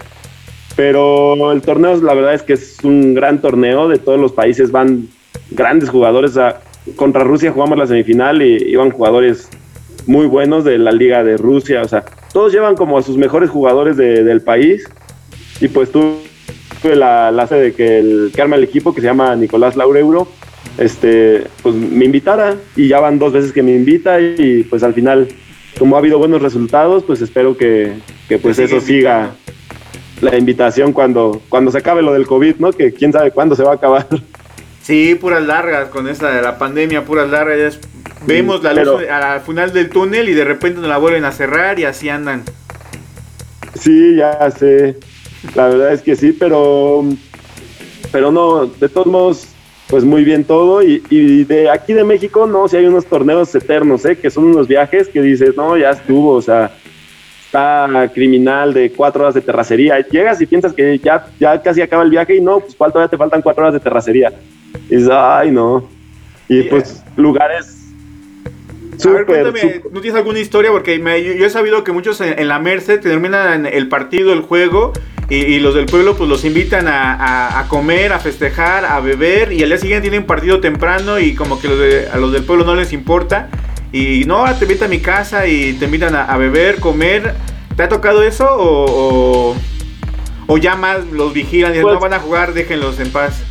Pero el torneo, la verdad es que es un gran torneo. De todos los países van grandes jugadores. Sea, contra Rusia jugamos la semifinal y iban jugadores muy buenos de la Liga de Rusia. O sea, todos llevan como a sus mejores jugadores de- del país. Y pues tuve la, la de que el que arma el equipo, que se llama Nicolás Laureuro, este, pues me invitara. Y ya van dos veces que me invita. Y pues al final, como ha habido buenos resultados, pues espero que, que pues eso siga la invitación cuando, cuando se acabe lo del COVID, ¿no? Que quién sabe cuándo se va a acabar. Sí, puras largas con esta de la pandemia, puras largas. vemos la luz al final del túnel y de repente nos la vuelven a cerrar y así andan. Sí, ya sé. La verdad es que sí, pero, pero no, de todos modos, pues muy bien todo. Y, y de aquí de México, no, si hay unos torneos eternos, ¿eh? Que son unos viajes que dices, no, ya estuvo, o sea, está criminal de cuatro horas de terracería. Llegas y piensas que ya, ya casi acaba el viaje y no, pues ¿cuál todavía te faltan cuatro horas de terracería. Y dices, ay, no. Y pues lugares a ver, cuéntame, ¿no tienes alguna historia? Porque me- yo, yo he sabido que muchos en, en la Merced terminan el partido, el juego, y, y los del pueblo pues los invitan a, a- a comer, a festejar, a beber, y al día siguiente tienen partido temprano y como que los de- a los del pueblo no les importa. Y no, te invitan a mi casa y te invitan a, a beber, comer. ¿Te ha tocado eso o, o, o ya más los vigilan y Pues- no van a jugar, déjenlos en paz?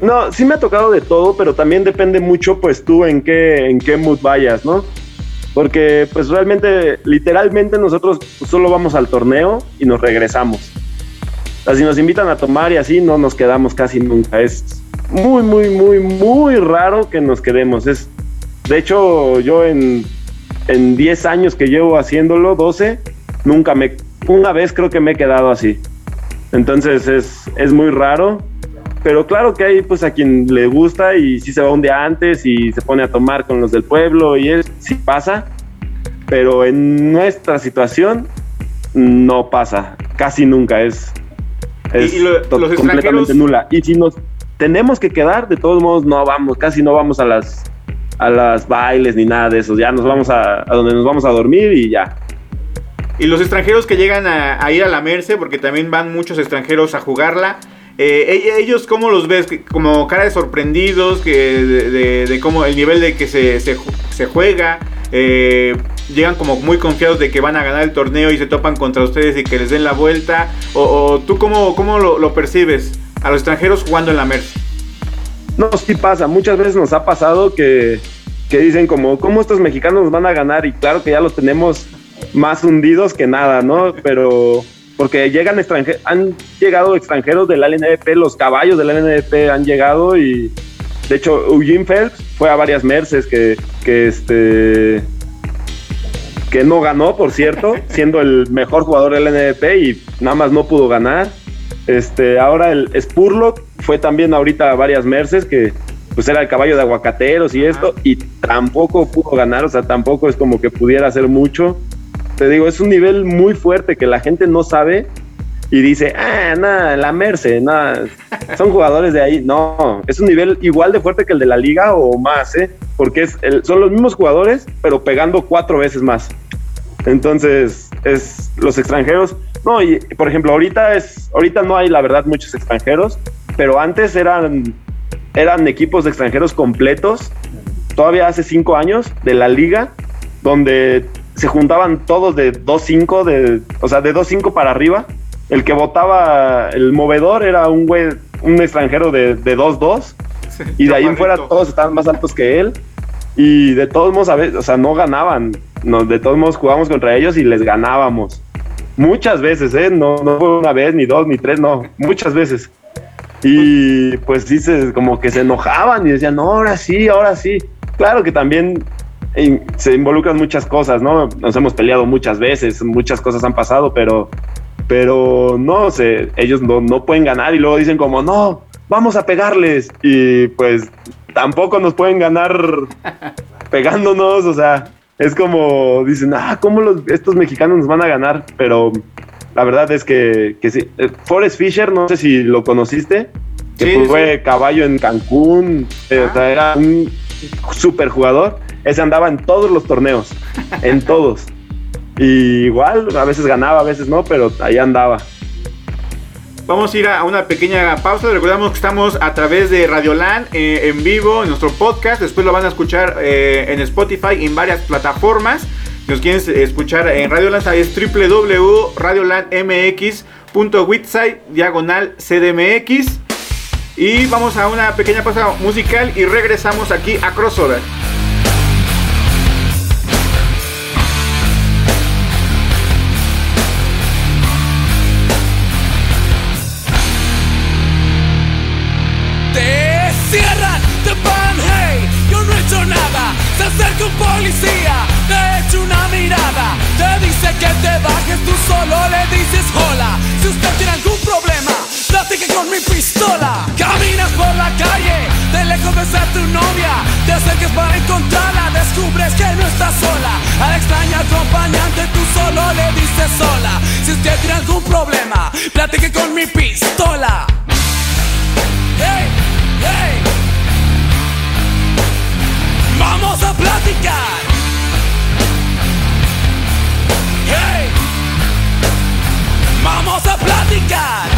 No, sí me ha tocado de todo, pero también depende mucho, pues tú en qué, en qué mood vayas, ¿no? Porque, pues realmente, literalmente nosotros solo vamos al torneo y nos regresamos. Si nos invitan a tomar y así, no nos quedamos casi nunca. Es, muy, muy, muy, muy raro que nos quedemos. Es, de hecho, yo en, en 10 años que llevo haciéndolo, 12, nunca me, una vez creo que me he quedado así. Entonces es, es muy raro. Pero claro que hay pues a quien le gusta y si se va un día antes y se pone a tomar con los del pueblo y es, sí pasa. Pero en nuestra situación no pasa, casi nunca es, es Y- lo- los completamente nula. Y si nos tenemos que quedar, de todos modos no vamos, casi no vamos a las a las bailes ni nada de eso. Ya nos vamos a, a donde nos vamos a dormir y ya. Y los extranjeros que llegan a, a ir a la Merce, porque también van muchos extranjeros a jugarla. Eh, ellos, ¿cómo los ves? Como cara de sorprendidos, que de, cómo el nivel de que se, se, ju- se juega. eh, llegan como muy confiados de que van a ganar el torneo y se topan contra ustedes y que les den la vuelta. O, tú, ¿cómo, cómo lo, percibes? A los extranjeros jugando en la Merce. No, sí pasa. Muchas veces nos ha pasado que, que dicen como, ¿cómo estos mexicanos nos van a ganar? Y claro que ya los tenemos más hundidos que nada, ¿no? Pero porque llegan extranjeros, han llegado extranjeros del LNDP, los caballos del LNDP han llegado y de hecho Eugene Phelps fue a varias Merces que, que este que no ganó, por cierto, siendo el mejor jugador del NDP y nada más no pudo ganar. Este, ahora el Spurlock fue también ahorita a varias Merces que pues era el caballo de aguacateros y esto y tampoco pudo ganar, o sea, tampoco es como que pudiera hacer mucho. Te digo, es un nivel muy fuerte que la gente no sabe y dice, ah, nada, la Merce, nada, son jugadores de ahí. No, es un nivel igual de fuerte que el de la liga o más, ¿eh? Porque es el- son los mismos jugadores, pero pegando cuatro veces más. Entonces, es los extranjeros. No, y por ejemplo, ahorita es, ahorita no hay la verdad muchos extranjeros, pero antes eran, eran equipos de extranjeros completos, todavía hace cinco años, de la liga, donde se juntaban todos de 2-5, de, o sea, de 2-5 para arriba. El que votaba el movedor era un güey, un extranjero de de 2-2, y de ahí en fuera todos estaban más altos que él. Y de todos modos, a veces, o sea, no ganaban. No, de todos modos jugábamos contra ellos y les ganábamos. Muchas veces, ¿eh? No, no fue una vez, ni dos, ni tres, no. Muchas veces. Y pues sí, se, como que se enojaban y decían, no, ahora sí, ahora sí. Claro que también se involucran muchas cosas, ¿no? Nos hemos peleado muchas veces, muchas cosas han pasado, pero, pero no sé, ellos no, no pueden ganar y luego dicen como, no, vamos a pegarles. Y pues tampoco nos pueden ganar pegándonos, o sea, es como dicen, ah, ¿cómo los, estos mexicanos nos van a ganar? Pero la verdad es que, que sí. Eh, Forrest Fisher, no sé si lo conociste, que Sí, fue caballo en Cancún, eh, o sea, era un super jugador. Ese andaba en todos los torneos, en todos. Igual, a veces ganaba, a veces no, pero ahí andaba. Vamos a ir a una pequeña pausa. Recordamos que estamos a través de Radioland eh, en vivo en nuestro podcast. Después lo van a escuchar eh, en Spotify en varias plataformas. Si nos quieren escuchar en Radioland, es www.radiolandmx.witsite diagonal CDMX. Y vamos a una pequeña pausa musical y regresamos aquí a Crossover. Te cierran, te van, hey, yo no he hecho nada. Se acerca un policía, te echa una mirada. Te dice que te bajes, tú solo le dices hola. Si usted tiene algún problema, platique con mi pistola. Caminas por la calle, de lejos ves a tu novia. Te acercas para encontrarla, descubres que no estás sola. A la extraña acompañante, tú solo le dices sola. Si usted tiene algún problema, platique con mi pistola. Hey, hey. Vamos a platicar. Vamos a platicar.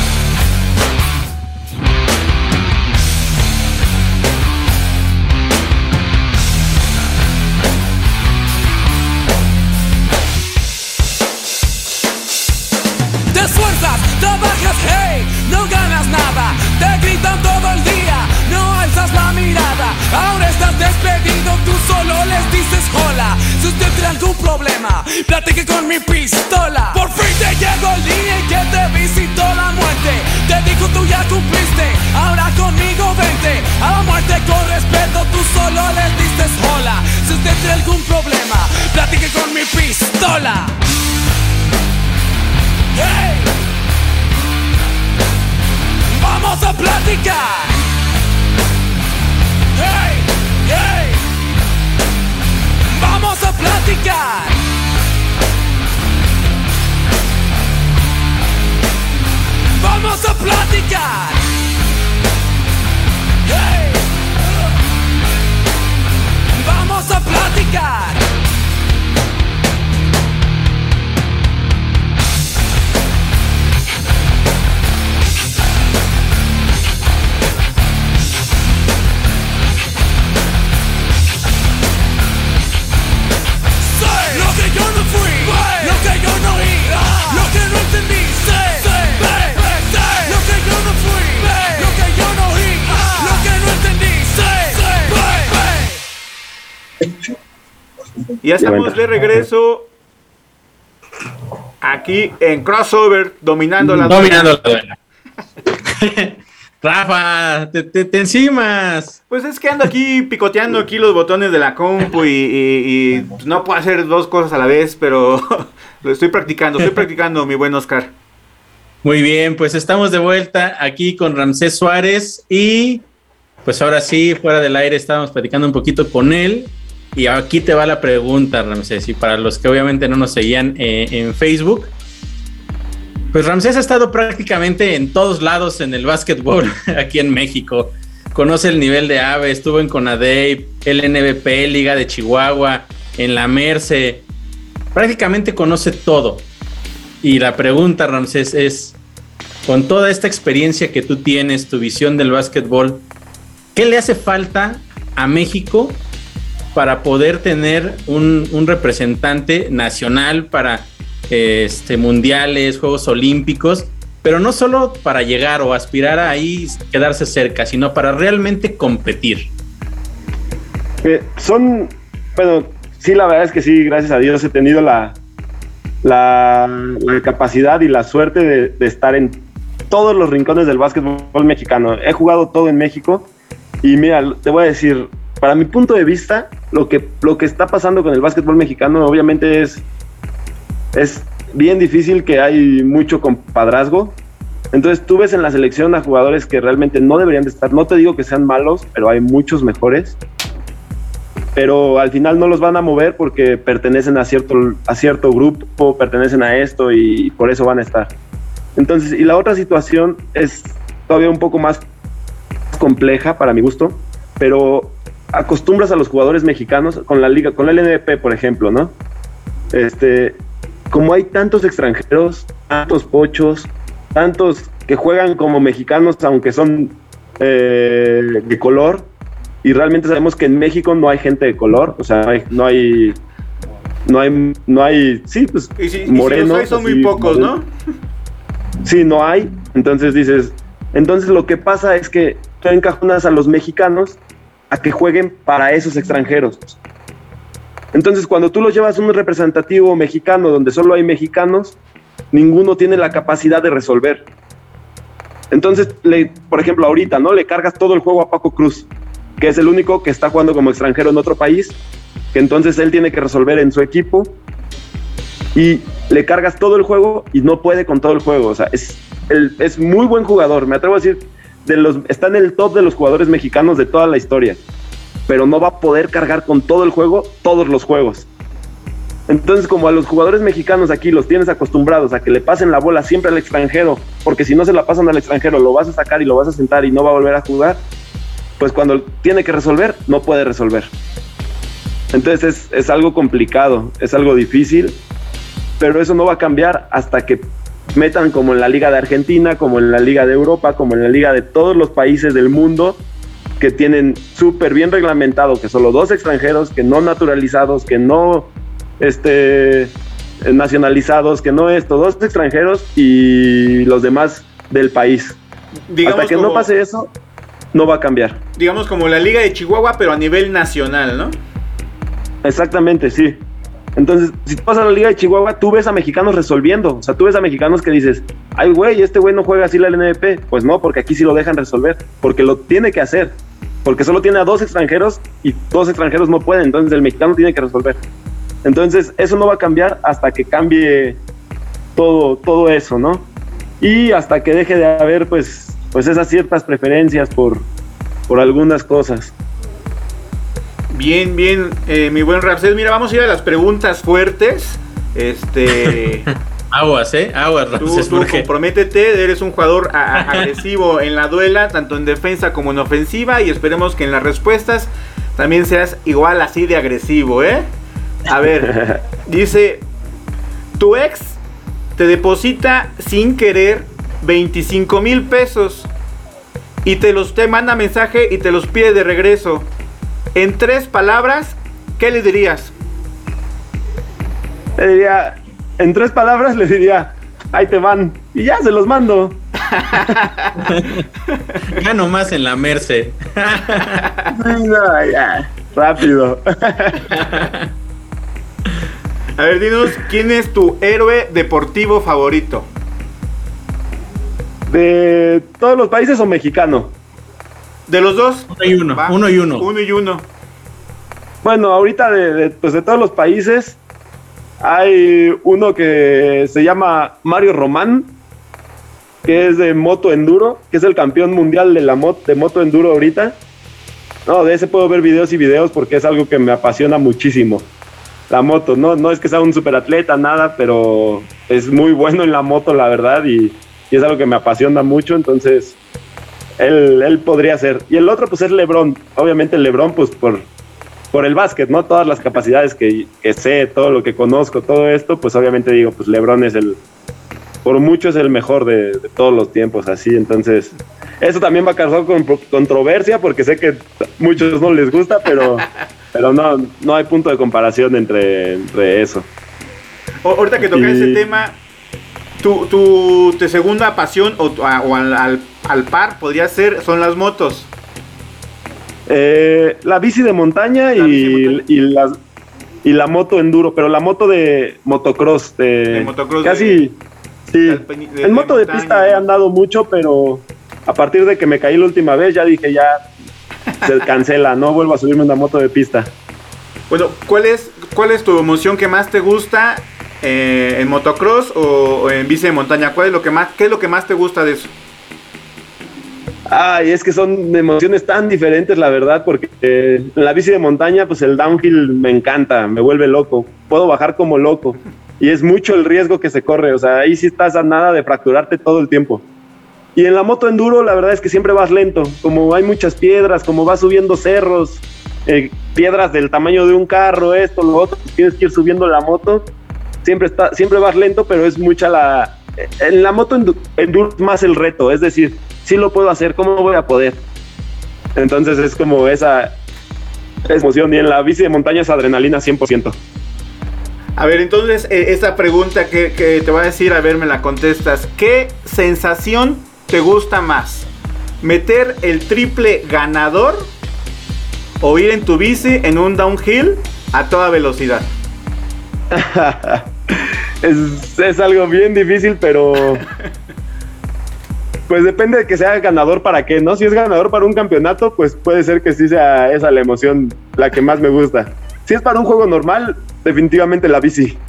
esfuerzas, trabajas, hey, no ganas nada, te gritan todo el día, no alzas la mirada, ahora estás despedido, tú solo les dices hola, si usted tiene algún problema, platique con mi pistola, por fin te llegó el día en que te visitó la muerte, te dijo tú ya cumpliste, ahora conmigo vente, a muerte con respeto, tú solo les dices hola, si usted tiene algún problema, platique con mi pistola. Hey. Vamos a platicar. Hey, hey. Vamos a platicar. Vamos a platicar. Hey. Vamos a platicar. Y ya estamos de regreso aquí en Crossover, dominando la Dominando la duela. Rafa, te, te- te encimas. Pues es que ando aquí picoteando aquí los botones de la compu y, y- y no puedo hacer dos cosas a la vez, pero lo estoy practicando, estoy practicando, mi buen Oscar. Muy bien, pues estamos de vuelta aquí con Ramsés Suárez y pues ahora sí, fuera del aire estábamos platicando un poquito con él y aquí te va la pregunta, Ramsés, y para los que obviamente no nos seguían eh, en Facebook, pues Ramsés ha estado prácticamente en todos lados en el básquetbol aquí en México. Conoce el nivel de AVE, estuvo en Conadey, LNBP, Liga de Chihuahua, en la Merce, prácticamente conoce todo. Y la pregunta, Ramsés, es, con toda esta experiencia que tú tienes, tu visión del básquetbol, ¿qué le hace falta a México para poder tener un, representante nacional para este, mundiales, Juegos Olímpicos? Pero no solo para llegar o aspirar a ahí quedarse cerca, sino para realmente competir. Eh, son, bueno, sí, la verdad es que sí, gracias a Dios he tenido la, la, capacidad y la suerte de estar en todos los rincones del básquetbol mexicano. He jugado todo en México y mira, te voy a decir, para mi punto de vista, lo que, lo que está pasando con el básquetbol mexicano obviamente es, es bien difícil que hay mucho compadrazgo. Entonces tú ves en la selección a jugadores que realmente no deberían de estar. No te digo que sean malos, pero hay muchos mejores pero al final no los van a mover porque pertenecen a cierto, a cierto grupo, pertenecen a esto y por eso van a estar. Entonces, y la otra situación es todavía un poco más compleja para mi gusto, pero acostumbras a los jugadores mexicanos con la liga, con la LNP, por ejemplo, ¿no? Este, como hay tantos extranjeros, tantos pochos, tantos que juegan como mexicanos, aunque son eh, de color, y realmente sabemos que en México no hay gente de color, o sea, no hay, no hay, no hay, no hay sí, pues Y si, y si morenos. los hay son muy pocos, ¿no? morenos. Sí, no hay. Entonces dices, entonces lo que pasa es que tú encajonas a los mexicanos a que jueguen para esos extranjeros. Entonces, cuando tú los llevas a un representativo mexicano donde solo hay mexicanos, ninguno tiene la capacidad de resolver. Entonces, le, por ejemplo, ahorita, ¿no? Le cargas todo el juego a Paco Cruz, que es el único que está jugando como extranjero en otro país, que entonces él tiene que resolver en su equipo y le cargas todo el juego y no puede con todo el juego. O sea, es, es muy buen jugador. Me atrevo a decir, de los, está en el top de los jugadores mexicanos de toda la historia, pero no va a poder cargar con todo el juego todos los juegos. Entonces, como a los jugadores mexicanos aquí los tienes acostumbrados a que le pasen la bola siempre al extranjero, porque si no se la pasan al extranjero, lo vas a sacar y lo vas a sentar y no va a volver a jugar, pues cuando tiene que resolver, no puede resolver. Entonces es, es algo complicado, es algo difícil, pero eso no va a cambiar hasta que metan como en la Liga de Argentina, como en la Liga de Europa, como en la Liga de todos los países del mundo que tienen súper bien reglamentado que solo dos extranjeros, que no naturalizados, que no este, nacionalizados, que no esto, dos extranjeros y los demás del país. Digamos hasta que como, no pase eso, no va a cambiar. digamos como la Liga de Chihuahua, pero a nivel nacional, ¿no? Exactamente, sí. Entonces, si tú vas a la Liga de Chihuahua, tú ves a mexicanos resolviendo. O sea, tú ves a mexicanos que dices, ay, güey, este güey no juega así la LNP. Pues no, porque aquí sí lo dejan resolver, porque lo tiene que hacer. porque solo tiene a dos extranjeros y dos extranjeros no pueden, entonces el mexicano tiene que resolver. Entonces, eso no va a cambiar hasta que cambie todo, todo eso, ¿no? Y hasta que deje de haber, pues, pues esas ciertas preferencias por, por algunas cosas. Bien, bien, eh, mi buen Rapsés. Mira, vamos a ir a las preguntas fuertes. Este. Aguas, ¿eh? Aguas, Tú, Ramses, tú porque comprométete, eres un jugador a- a- agresivo en la duela, tanto en defensa como en ofensiva, y esperemos que en las respuestas también seas igual así de agresivo, ¿eh? A ver, dice, tu ex te deposita sin querer 25 mil pesos y te los te manda mensaje y te los pide de regreso. En tres palabras, ¿qué le dirías? Le diría, en tres palabras le diría, ahí te van, y ya se los mando. gano más en la Merce. No, ya, rápido. A ver, dinos, ¿quién es tu héroe deportivo favorito? ¿De todos los países o mexicano? ¿De los dos? Uno y uno, Va. uno y uno. Uno y uno. Bueno, ahorita de, de, pues de todos los países hay uno que se llama Mario Román, que es de moto enduro, que es el campeón mundial de la mot de moto enduro ahorita. No, de ese puedo ver videos y videos porque es algo que me apasiona muchísimo. La moto, no, no es que sea un superatleta, nada, pero es muy bueno en la moto, la verdad, y, y es algo que me apasiona mucho, entonces él, él podría ser. Y el otro, pues es Lebron. Obviamente Lebron, pues por, por el básquet, ¿no? Todas las capacidades que, que sé, todo lo que conozco, todo esto, pues obviamente digo, pues Lebron es el, por mucho es el mejor de, de todos los tiempos, así, entonces, eso también va a causar con- controversia, porque sé que muchos no les gusta, pero, pero no, no hay punto de comparación entre, entre eso. O- ahorita que toca Y- ese tema, tu, tu, tu segunda pasión o, o al, al- al par podría ser, son las motos. Eh, la bici de montaña, La y, bici de montaña. y las y la moto enduro, pero la moto de motocross, de, De motocross casi, sí. de alpini- de- en moto de montaña. pista he andado mucho, pero a partir de que me caí la última vez ya dije ya se cancela, no vuelvo a subirme una moto de pista. Bueno, ¿cuál es, cuál es tu emoción que más te gusta eh, en motocross o, o en bici de montaña? ¿Cuál es lo que más, ¿Qué es lo que más te gusta de eso? Ay, es que son emociones tan diferentes, la verdad, porque eh, en la bici de montaña, pues el downhill me encanta, me vuelve loco. Puedo bajar como loco. Y es mucho el riesgo que se corre. O sea, ahí sí estás a nada de fracturarte todo el tiempo. Y en la moto enduro, la verdad es que siempre vas lento. Como hay muchas piedras, como vas subiendo cerros, eh, piedras del tamaño de un carro, esto, lo otro, tienes que ir subiendo la moto. Siempre, está, siempre vas lento, pero es mucha la. En la moto endu- enduro es más el reto, es decir, sí lo puedo hacer, ¿cómo voy a poder? Entonces es como esa emoción. Y en la bici de montaña es adrenalina 100%. A ver, entonces, eh, esta pregunta que, que te voy a decir, a ver, me la contestas. ¿Qué sensación te gusta más? ¿Meter el triple ganador o ir en tu bici en un downhill a toda velocidad? es, es algo bien difícil, pero pues depende de que sea ganador para qué, ¿no? Si es ganador para un campeonato, pues puede ser que sí sea esa la emoción la que más me gusta. Si es para un juego normal, definitivamente la bici.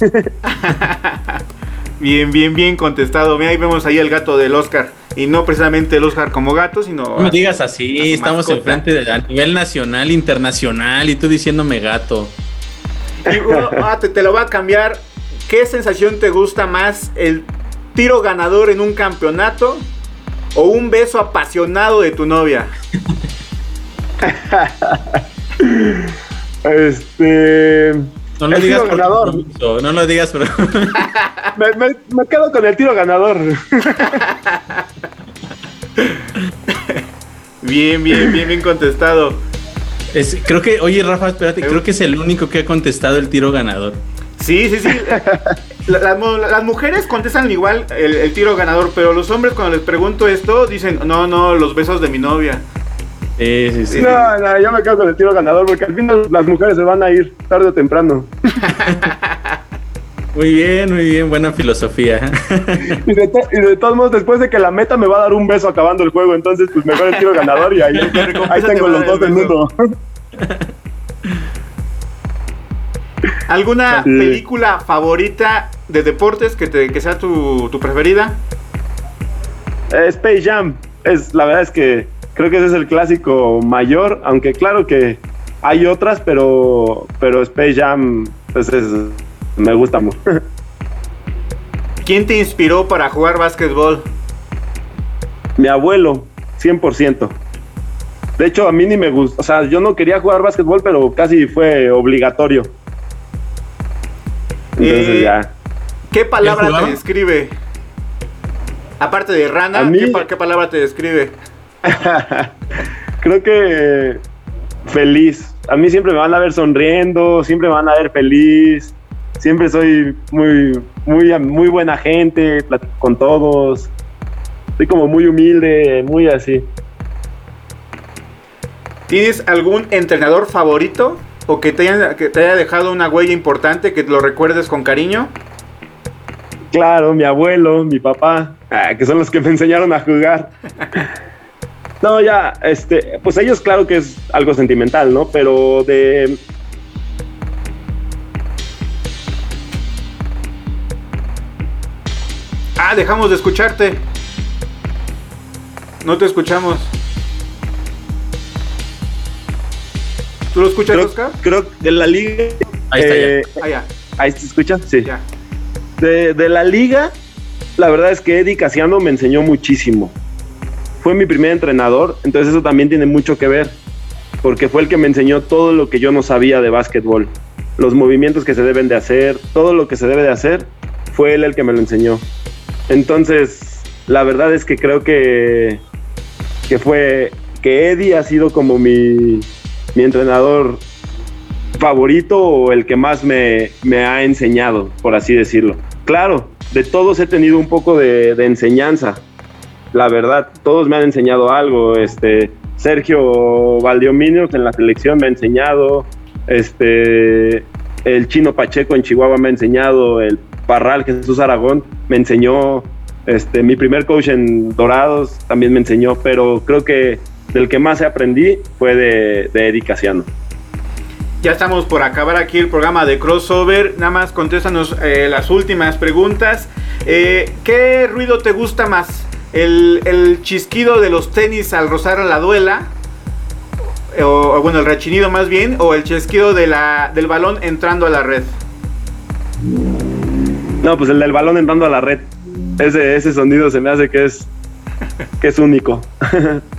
Bien, bien, bien contestado. Mira, ahí vemos ahí el gato del Oscar. Y no precisamente el Oscar como gato, sino... No me digas así, estamos enfrente de, a nivel nacional, internacional, y tú diciéndome gato. Y, bueno, ah, te, te lo voy a cambiar. ¿Qué sensación te gusta más? ¿El tiro ganador en un campeonato? ¿O un beso apasionado de tu novia? Este. No lo el digas tiro por ganador. no lo digas por... Me, me- me quedo con el tiro ganador. Bien, bien, bien, bien contestado. Es- creo que, oye Rafa, espérate, creo que es el único que ha contestado el tiro ganador. Sí, sí, sí. La- Las, mu- las mujeres contestan igual el, el tiro ganador, pero los hombres cuando les pregunto esto dicen, no, no, los besos de mi novia. Sí, sí, sí. No, no, yo me quedo con el tiro ganador porque al final las mujeres se van a ir tarde o temprano. Muy bien, muy bien, buena filosofía. Y de, to- y de todos modos, después de que la meta me va a dar un beso acabando el juego, entonces pues mejor el tiro ganador y ahí, ahí te tengo los dos del mundo. ¿Alguna Sí. película favorita de deportes que, te, que sea tu, tu preferida? Eh, Space Jam, es, la verdad es que creo que ese es el clásico mayor, aunque claro que hay otras, pero, pero Space Jam pues es, me gusta mucho. ¿Quién te inspiró para jugar básquetbol? Mi abuelo, 100%. De hecho, a mí ni me gusta, o sea, yo no quería jugar básquetbol, pero casi fue obligatorio. Entonces Eh, ya. ¿Qué palabra te describe? Aparte de rana, mí- ¿qué, pa- qué palabra te describe? Creo que feliz. A mí siempre me van a ver sonriendo, siempre me van a ver feliz. Siempre soy muy, muy, muy buena gente, platico con todos. Soy como muy humilde, muy así. ¿Tienes algún entrenador favorito? ¿O que te, haya, que te haya dejado una huella importante que lo recuerdes con cariño? Claro, mi abuelo, mi papá, ah, que son los que me enseñaron a jugar. No, ya, este, pues ellos claro que es algo sentimental, ¿no? Pero de... Ah, dejamos de escucharte. No te escuchamos. ¿Tú lo escuchas, Creo, Oscar? creo que de la liga... Ahí está ya. eh, Ah, ya, ¿Ahí se escucha? Sí. ya. De, de la liga, la verdad es que Eddie Casiano me enseñó muchísimo. Fue mi primer entrenador, entonces eso también tiene mucho que ver, porque fue el que me enseñó todo lo que yo no sabía de básquetbol, los movimientos que se deben de hacer, todo lo que se debe de hacer, fue él el que me lo enseñó. Entonces, la verdad es que creo que, que fue que Eddie ha sido como mi, mi entrenador favorito o el que más me, me ha enseñado, por así decirlo. Claro, de todos he tenido un poco de, enseñanza. La verdad, todos me han enseñado algo. Este, Sergio Valdiominio en la selección me ha enseñado. Este, el Chino Pacheco en Chihuahua me ha enseñado. El Parral Jesús Aragón me enseñó. Este, mi primer coach en Dorados también me enseñó. Pero creo que del que más aprendí fue de, de Eddie Casiano. Ya estamos por acabar aquí el programa de crossover. Nada más contéstanos eh, las últimas preguntas. Eh, ¿Qué ruido te gusta más? ¿El, el chisquido de los tenis al rozar la duela? O, o bueno, el rechinido más bien. ¿O el chasquido de la, del balón entrando a la red? No, pues el del balón entrando a la red. Ese, ese sonido se me hace que es, que es único.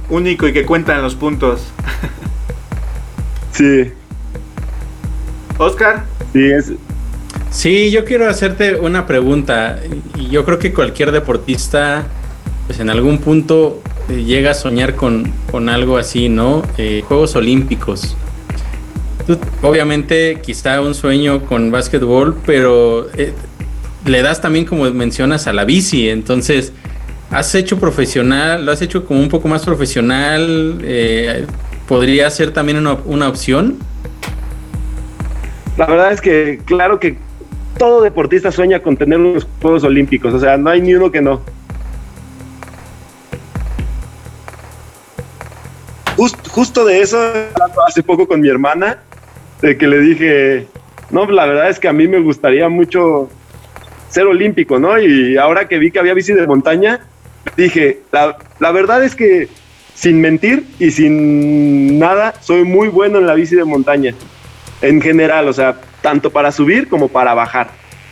Único y que cuentan los puntos. sí, Oscar, sí, es. Sí, yo quiero hacerte una pregunta. Y yo creo que cualquier deportista, pues en algún punto eh, llega a soñar con, con algo así, ¿no? Eh, Juegos Olímpicos. Tú, obviamente, quizá un sueño con básquetbol, pero eh, le das también, como mencionas, a la bici. Entonces, ¿has hecho profesional? ¿Lo has hecho como un poco más profesional? Eh, ¿Podría ser también una, una opción? La verdad es que, claro que todo deportista sueña con tener unos Juegos Olímpicos. O sea, no hay ni uno que no. Just- justo de eso, hablando hace poco con mi hermana, de que le dije, no, la verdad es que a mí me gustaría mucho ser olímpico, ¿no? Y ahora que vi que había bici de montaña, dije, la, la verdad es que sin mentir y sin nada, soy muy bueno en la bici de montaña. En general, o sea, tanto para subir como para bajar.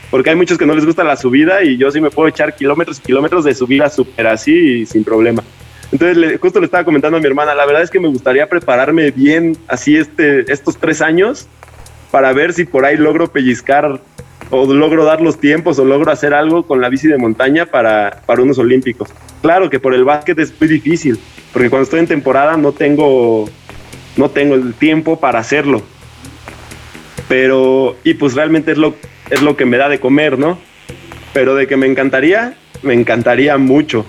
Porque hay muchos que no les gusta la subida y yo sí me puedo echar kilómetros y kilómetros de subida súper así y sin problema. Entonces, justo le estaba comentando a mi hermana, la verdad es que me gustaría prepararme bien así este, estos tres años para ver si por ahí logro pellizcar o logro dar los tiempos o logro hacer algo con la bici de montaña para, para unos olímpicos. Claro que por el básquet es muy difícil, porque cuando estoy en temporada no tengo, no tengo el tiempo para hacerlo. Pero, y pues realmente es lo, es lo que me da de comer, ¿no? Pero de que me encantaría, me encantaría mucho.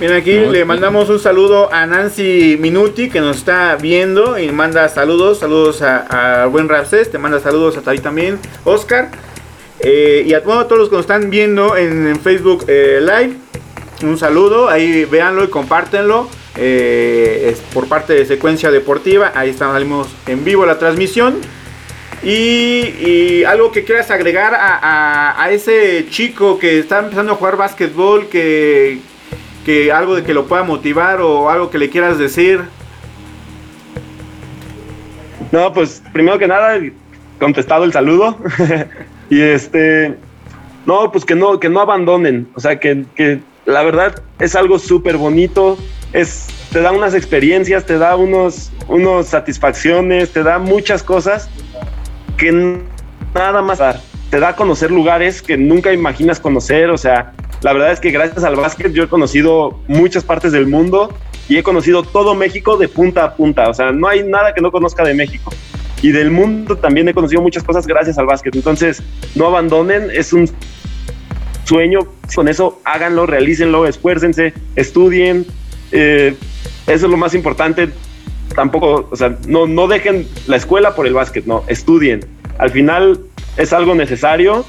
Bien, aquí No, le mandamos un saludo a Nancy Minuti que nos está viendo y manda saludos, saludos a, a buen Ramsés, te manda saludos a ti también, Oscar. Eh, y a, bueno, todos los que nos están viendo en, en Facebook eh, Live, un saludo. Ahí véanlo y compártenlo. Eh, es por parte de Secuencia Deportiva. Ahí estamos salimos en vivo la transmisión. Y, y algo que quieras agregar a, a- a ese chico que está empezando a jugar básquetbol, que, que algo de que lo pueda motivar o algo que le quieras decir. No, pues primero que nada, contestado el saludo. y este, no, pues que no, que no abandonen. O sea, que, que la verdad es algo súper bonito. Es, te da unas experiencias, te da unos, unos satisfacciones, te da muchas cosas que nada más dar. Te da a conocer lugares que nunca imaginas conocer. O sea, la verdad es que gracias al básquet yo he conocido muchas partes del mundo y he conocido todo México de punta a punta. O sea, no hay nada que no conozca de México. Y del mundo también he conocido muchas cosas gracias al básquet. Entonces, no abandonen, es un sueño. Con eso, háganlo, realícenlo, esfuércense, estudien. Eh, eso es lo más importante. Tampoco, o sea, no, no dejen la escuela por el básquet, no, estudien. Al final es algo necesario.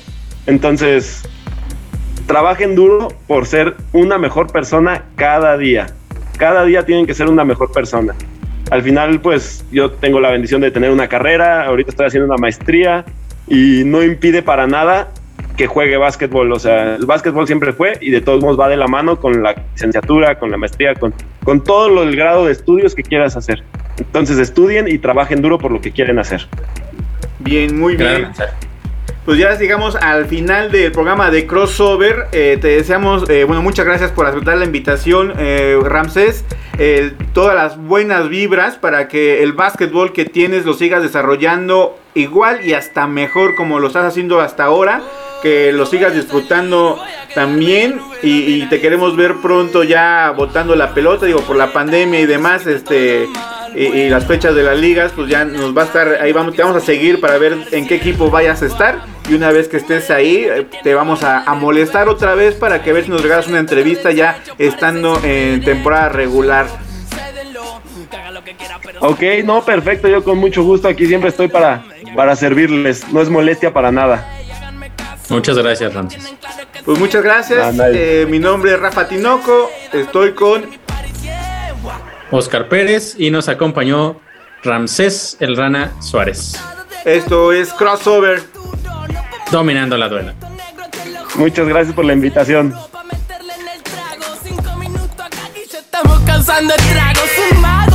Entonces, trabajen duro por ser una mejor persona cada día. Cada día tienen que ser una mejor persona. Al final, pues yo tengo la bendición de tener una carrera, ahorita estoy haciendo una maestría y no impide para nada que juegue básquetbol. O sea, el básquetbol siempre fue y de todos modos va de la mano con la licenciatura, con la maestría, con, con todo lo, el grado de estudios que quieras hacer. Entonces estudien y trabajen duro por lo que quieren hacer. Bien, muy Gran bien. mensaje. Pues ya llegamos al final del programa de Crossover. Eh, te deseamos, eh, bueno, muchas gracias por aceptar la invitación, eh, Ramsés. Eh, todas las buenas vibras para que el básquetbol que tienes lo sigas desarrollando igual y hasta mejor como lo estás haciendo hasta ahora. Que lo sigas disfrutando también y, te queremos ver pronto ya botando la pelota, digo, por la pandemia y demás, este, y, las fechas de las ligas, pues ya nos va a estar, ahí vamos, te vamos a seguir para ver en qué equipo vayas a estar. Y una vez que estés ahí, eh, te vamos a, molestar otra vez para que ver si nos regalas una entrevista ya estando en temporada regular. Ok, no, perfecto, yo con mucho gusto aquí siempre estoy para, para servirles, no es molestia para nada. Muchas gracias, Ramses. Pues muchas gracias. Eh, mi nombre es Rafa Tinoco. Estoy con Oscar Pérez y nos acompañó Ramsés El Rana Suárez, esto es Crossover. dominando la duela. Muchas gracias por la invitación. Estamos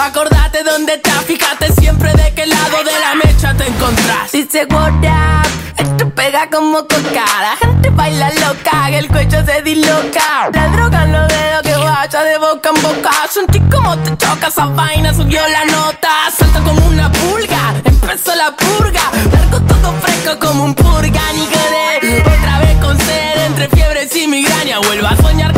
Acordate dónde estás, fíjate siempre de qué lado de la mecha te encontrás. Dice what up, esto pega como coca La gente baila loca, que el cuello se disloca. La droga los dedos que vaya de boca en boca. Sentí como te choca esa vaina, subió la nota. Salta como una pulga, empezó la purga. Largo todo fresco como un purga, ni Otra vez con sed, entre fiebres y migraña Vuelvo a soñar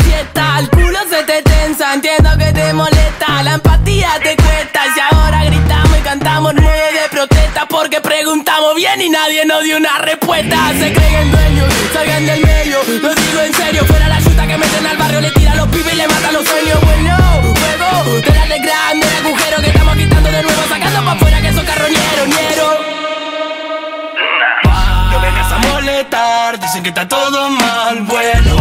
preguntamos bien y nadie nos dio una respuesta. Se creen dueños, salgan del medio. Lo digo en serio, fuera la chuta que meten al barrio Le tira a los pibes y le matan los sueños. Bueno, juego, te de grande el agujero Que estamos quitando de nuevo, sacando pa' afuera que son carroñeros, ñero. No vengas a molestar, dicen que está todo mal, bueno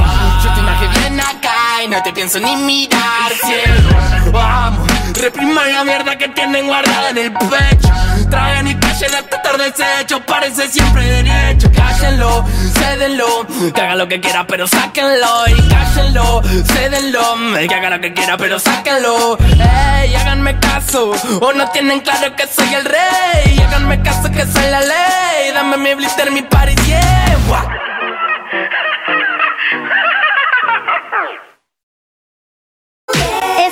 Yo te imagino bien acá y no te pienso ni mirar Cielo, vamos, repriman la mierda que tienen guardada en el pecho. Traen y callan callen hasta estar deshecho, parece siempre derecho. Cállenlo, cédenlo, que haga lo que quiera, pero sáquenlo. Y cállenlo, cédenlo, que haga lo que quiera, pero sáquenlo. Ey, háganme caso, o no tienen claro que soy el rey. Háganme caso que soy la ley. Dame mi blister, mi party, yeah.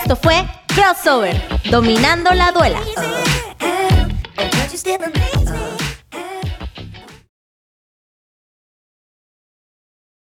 Esto fue Crossover, dominando la duela. But you still a man.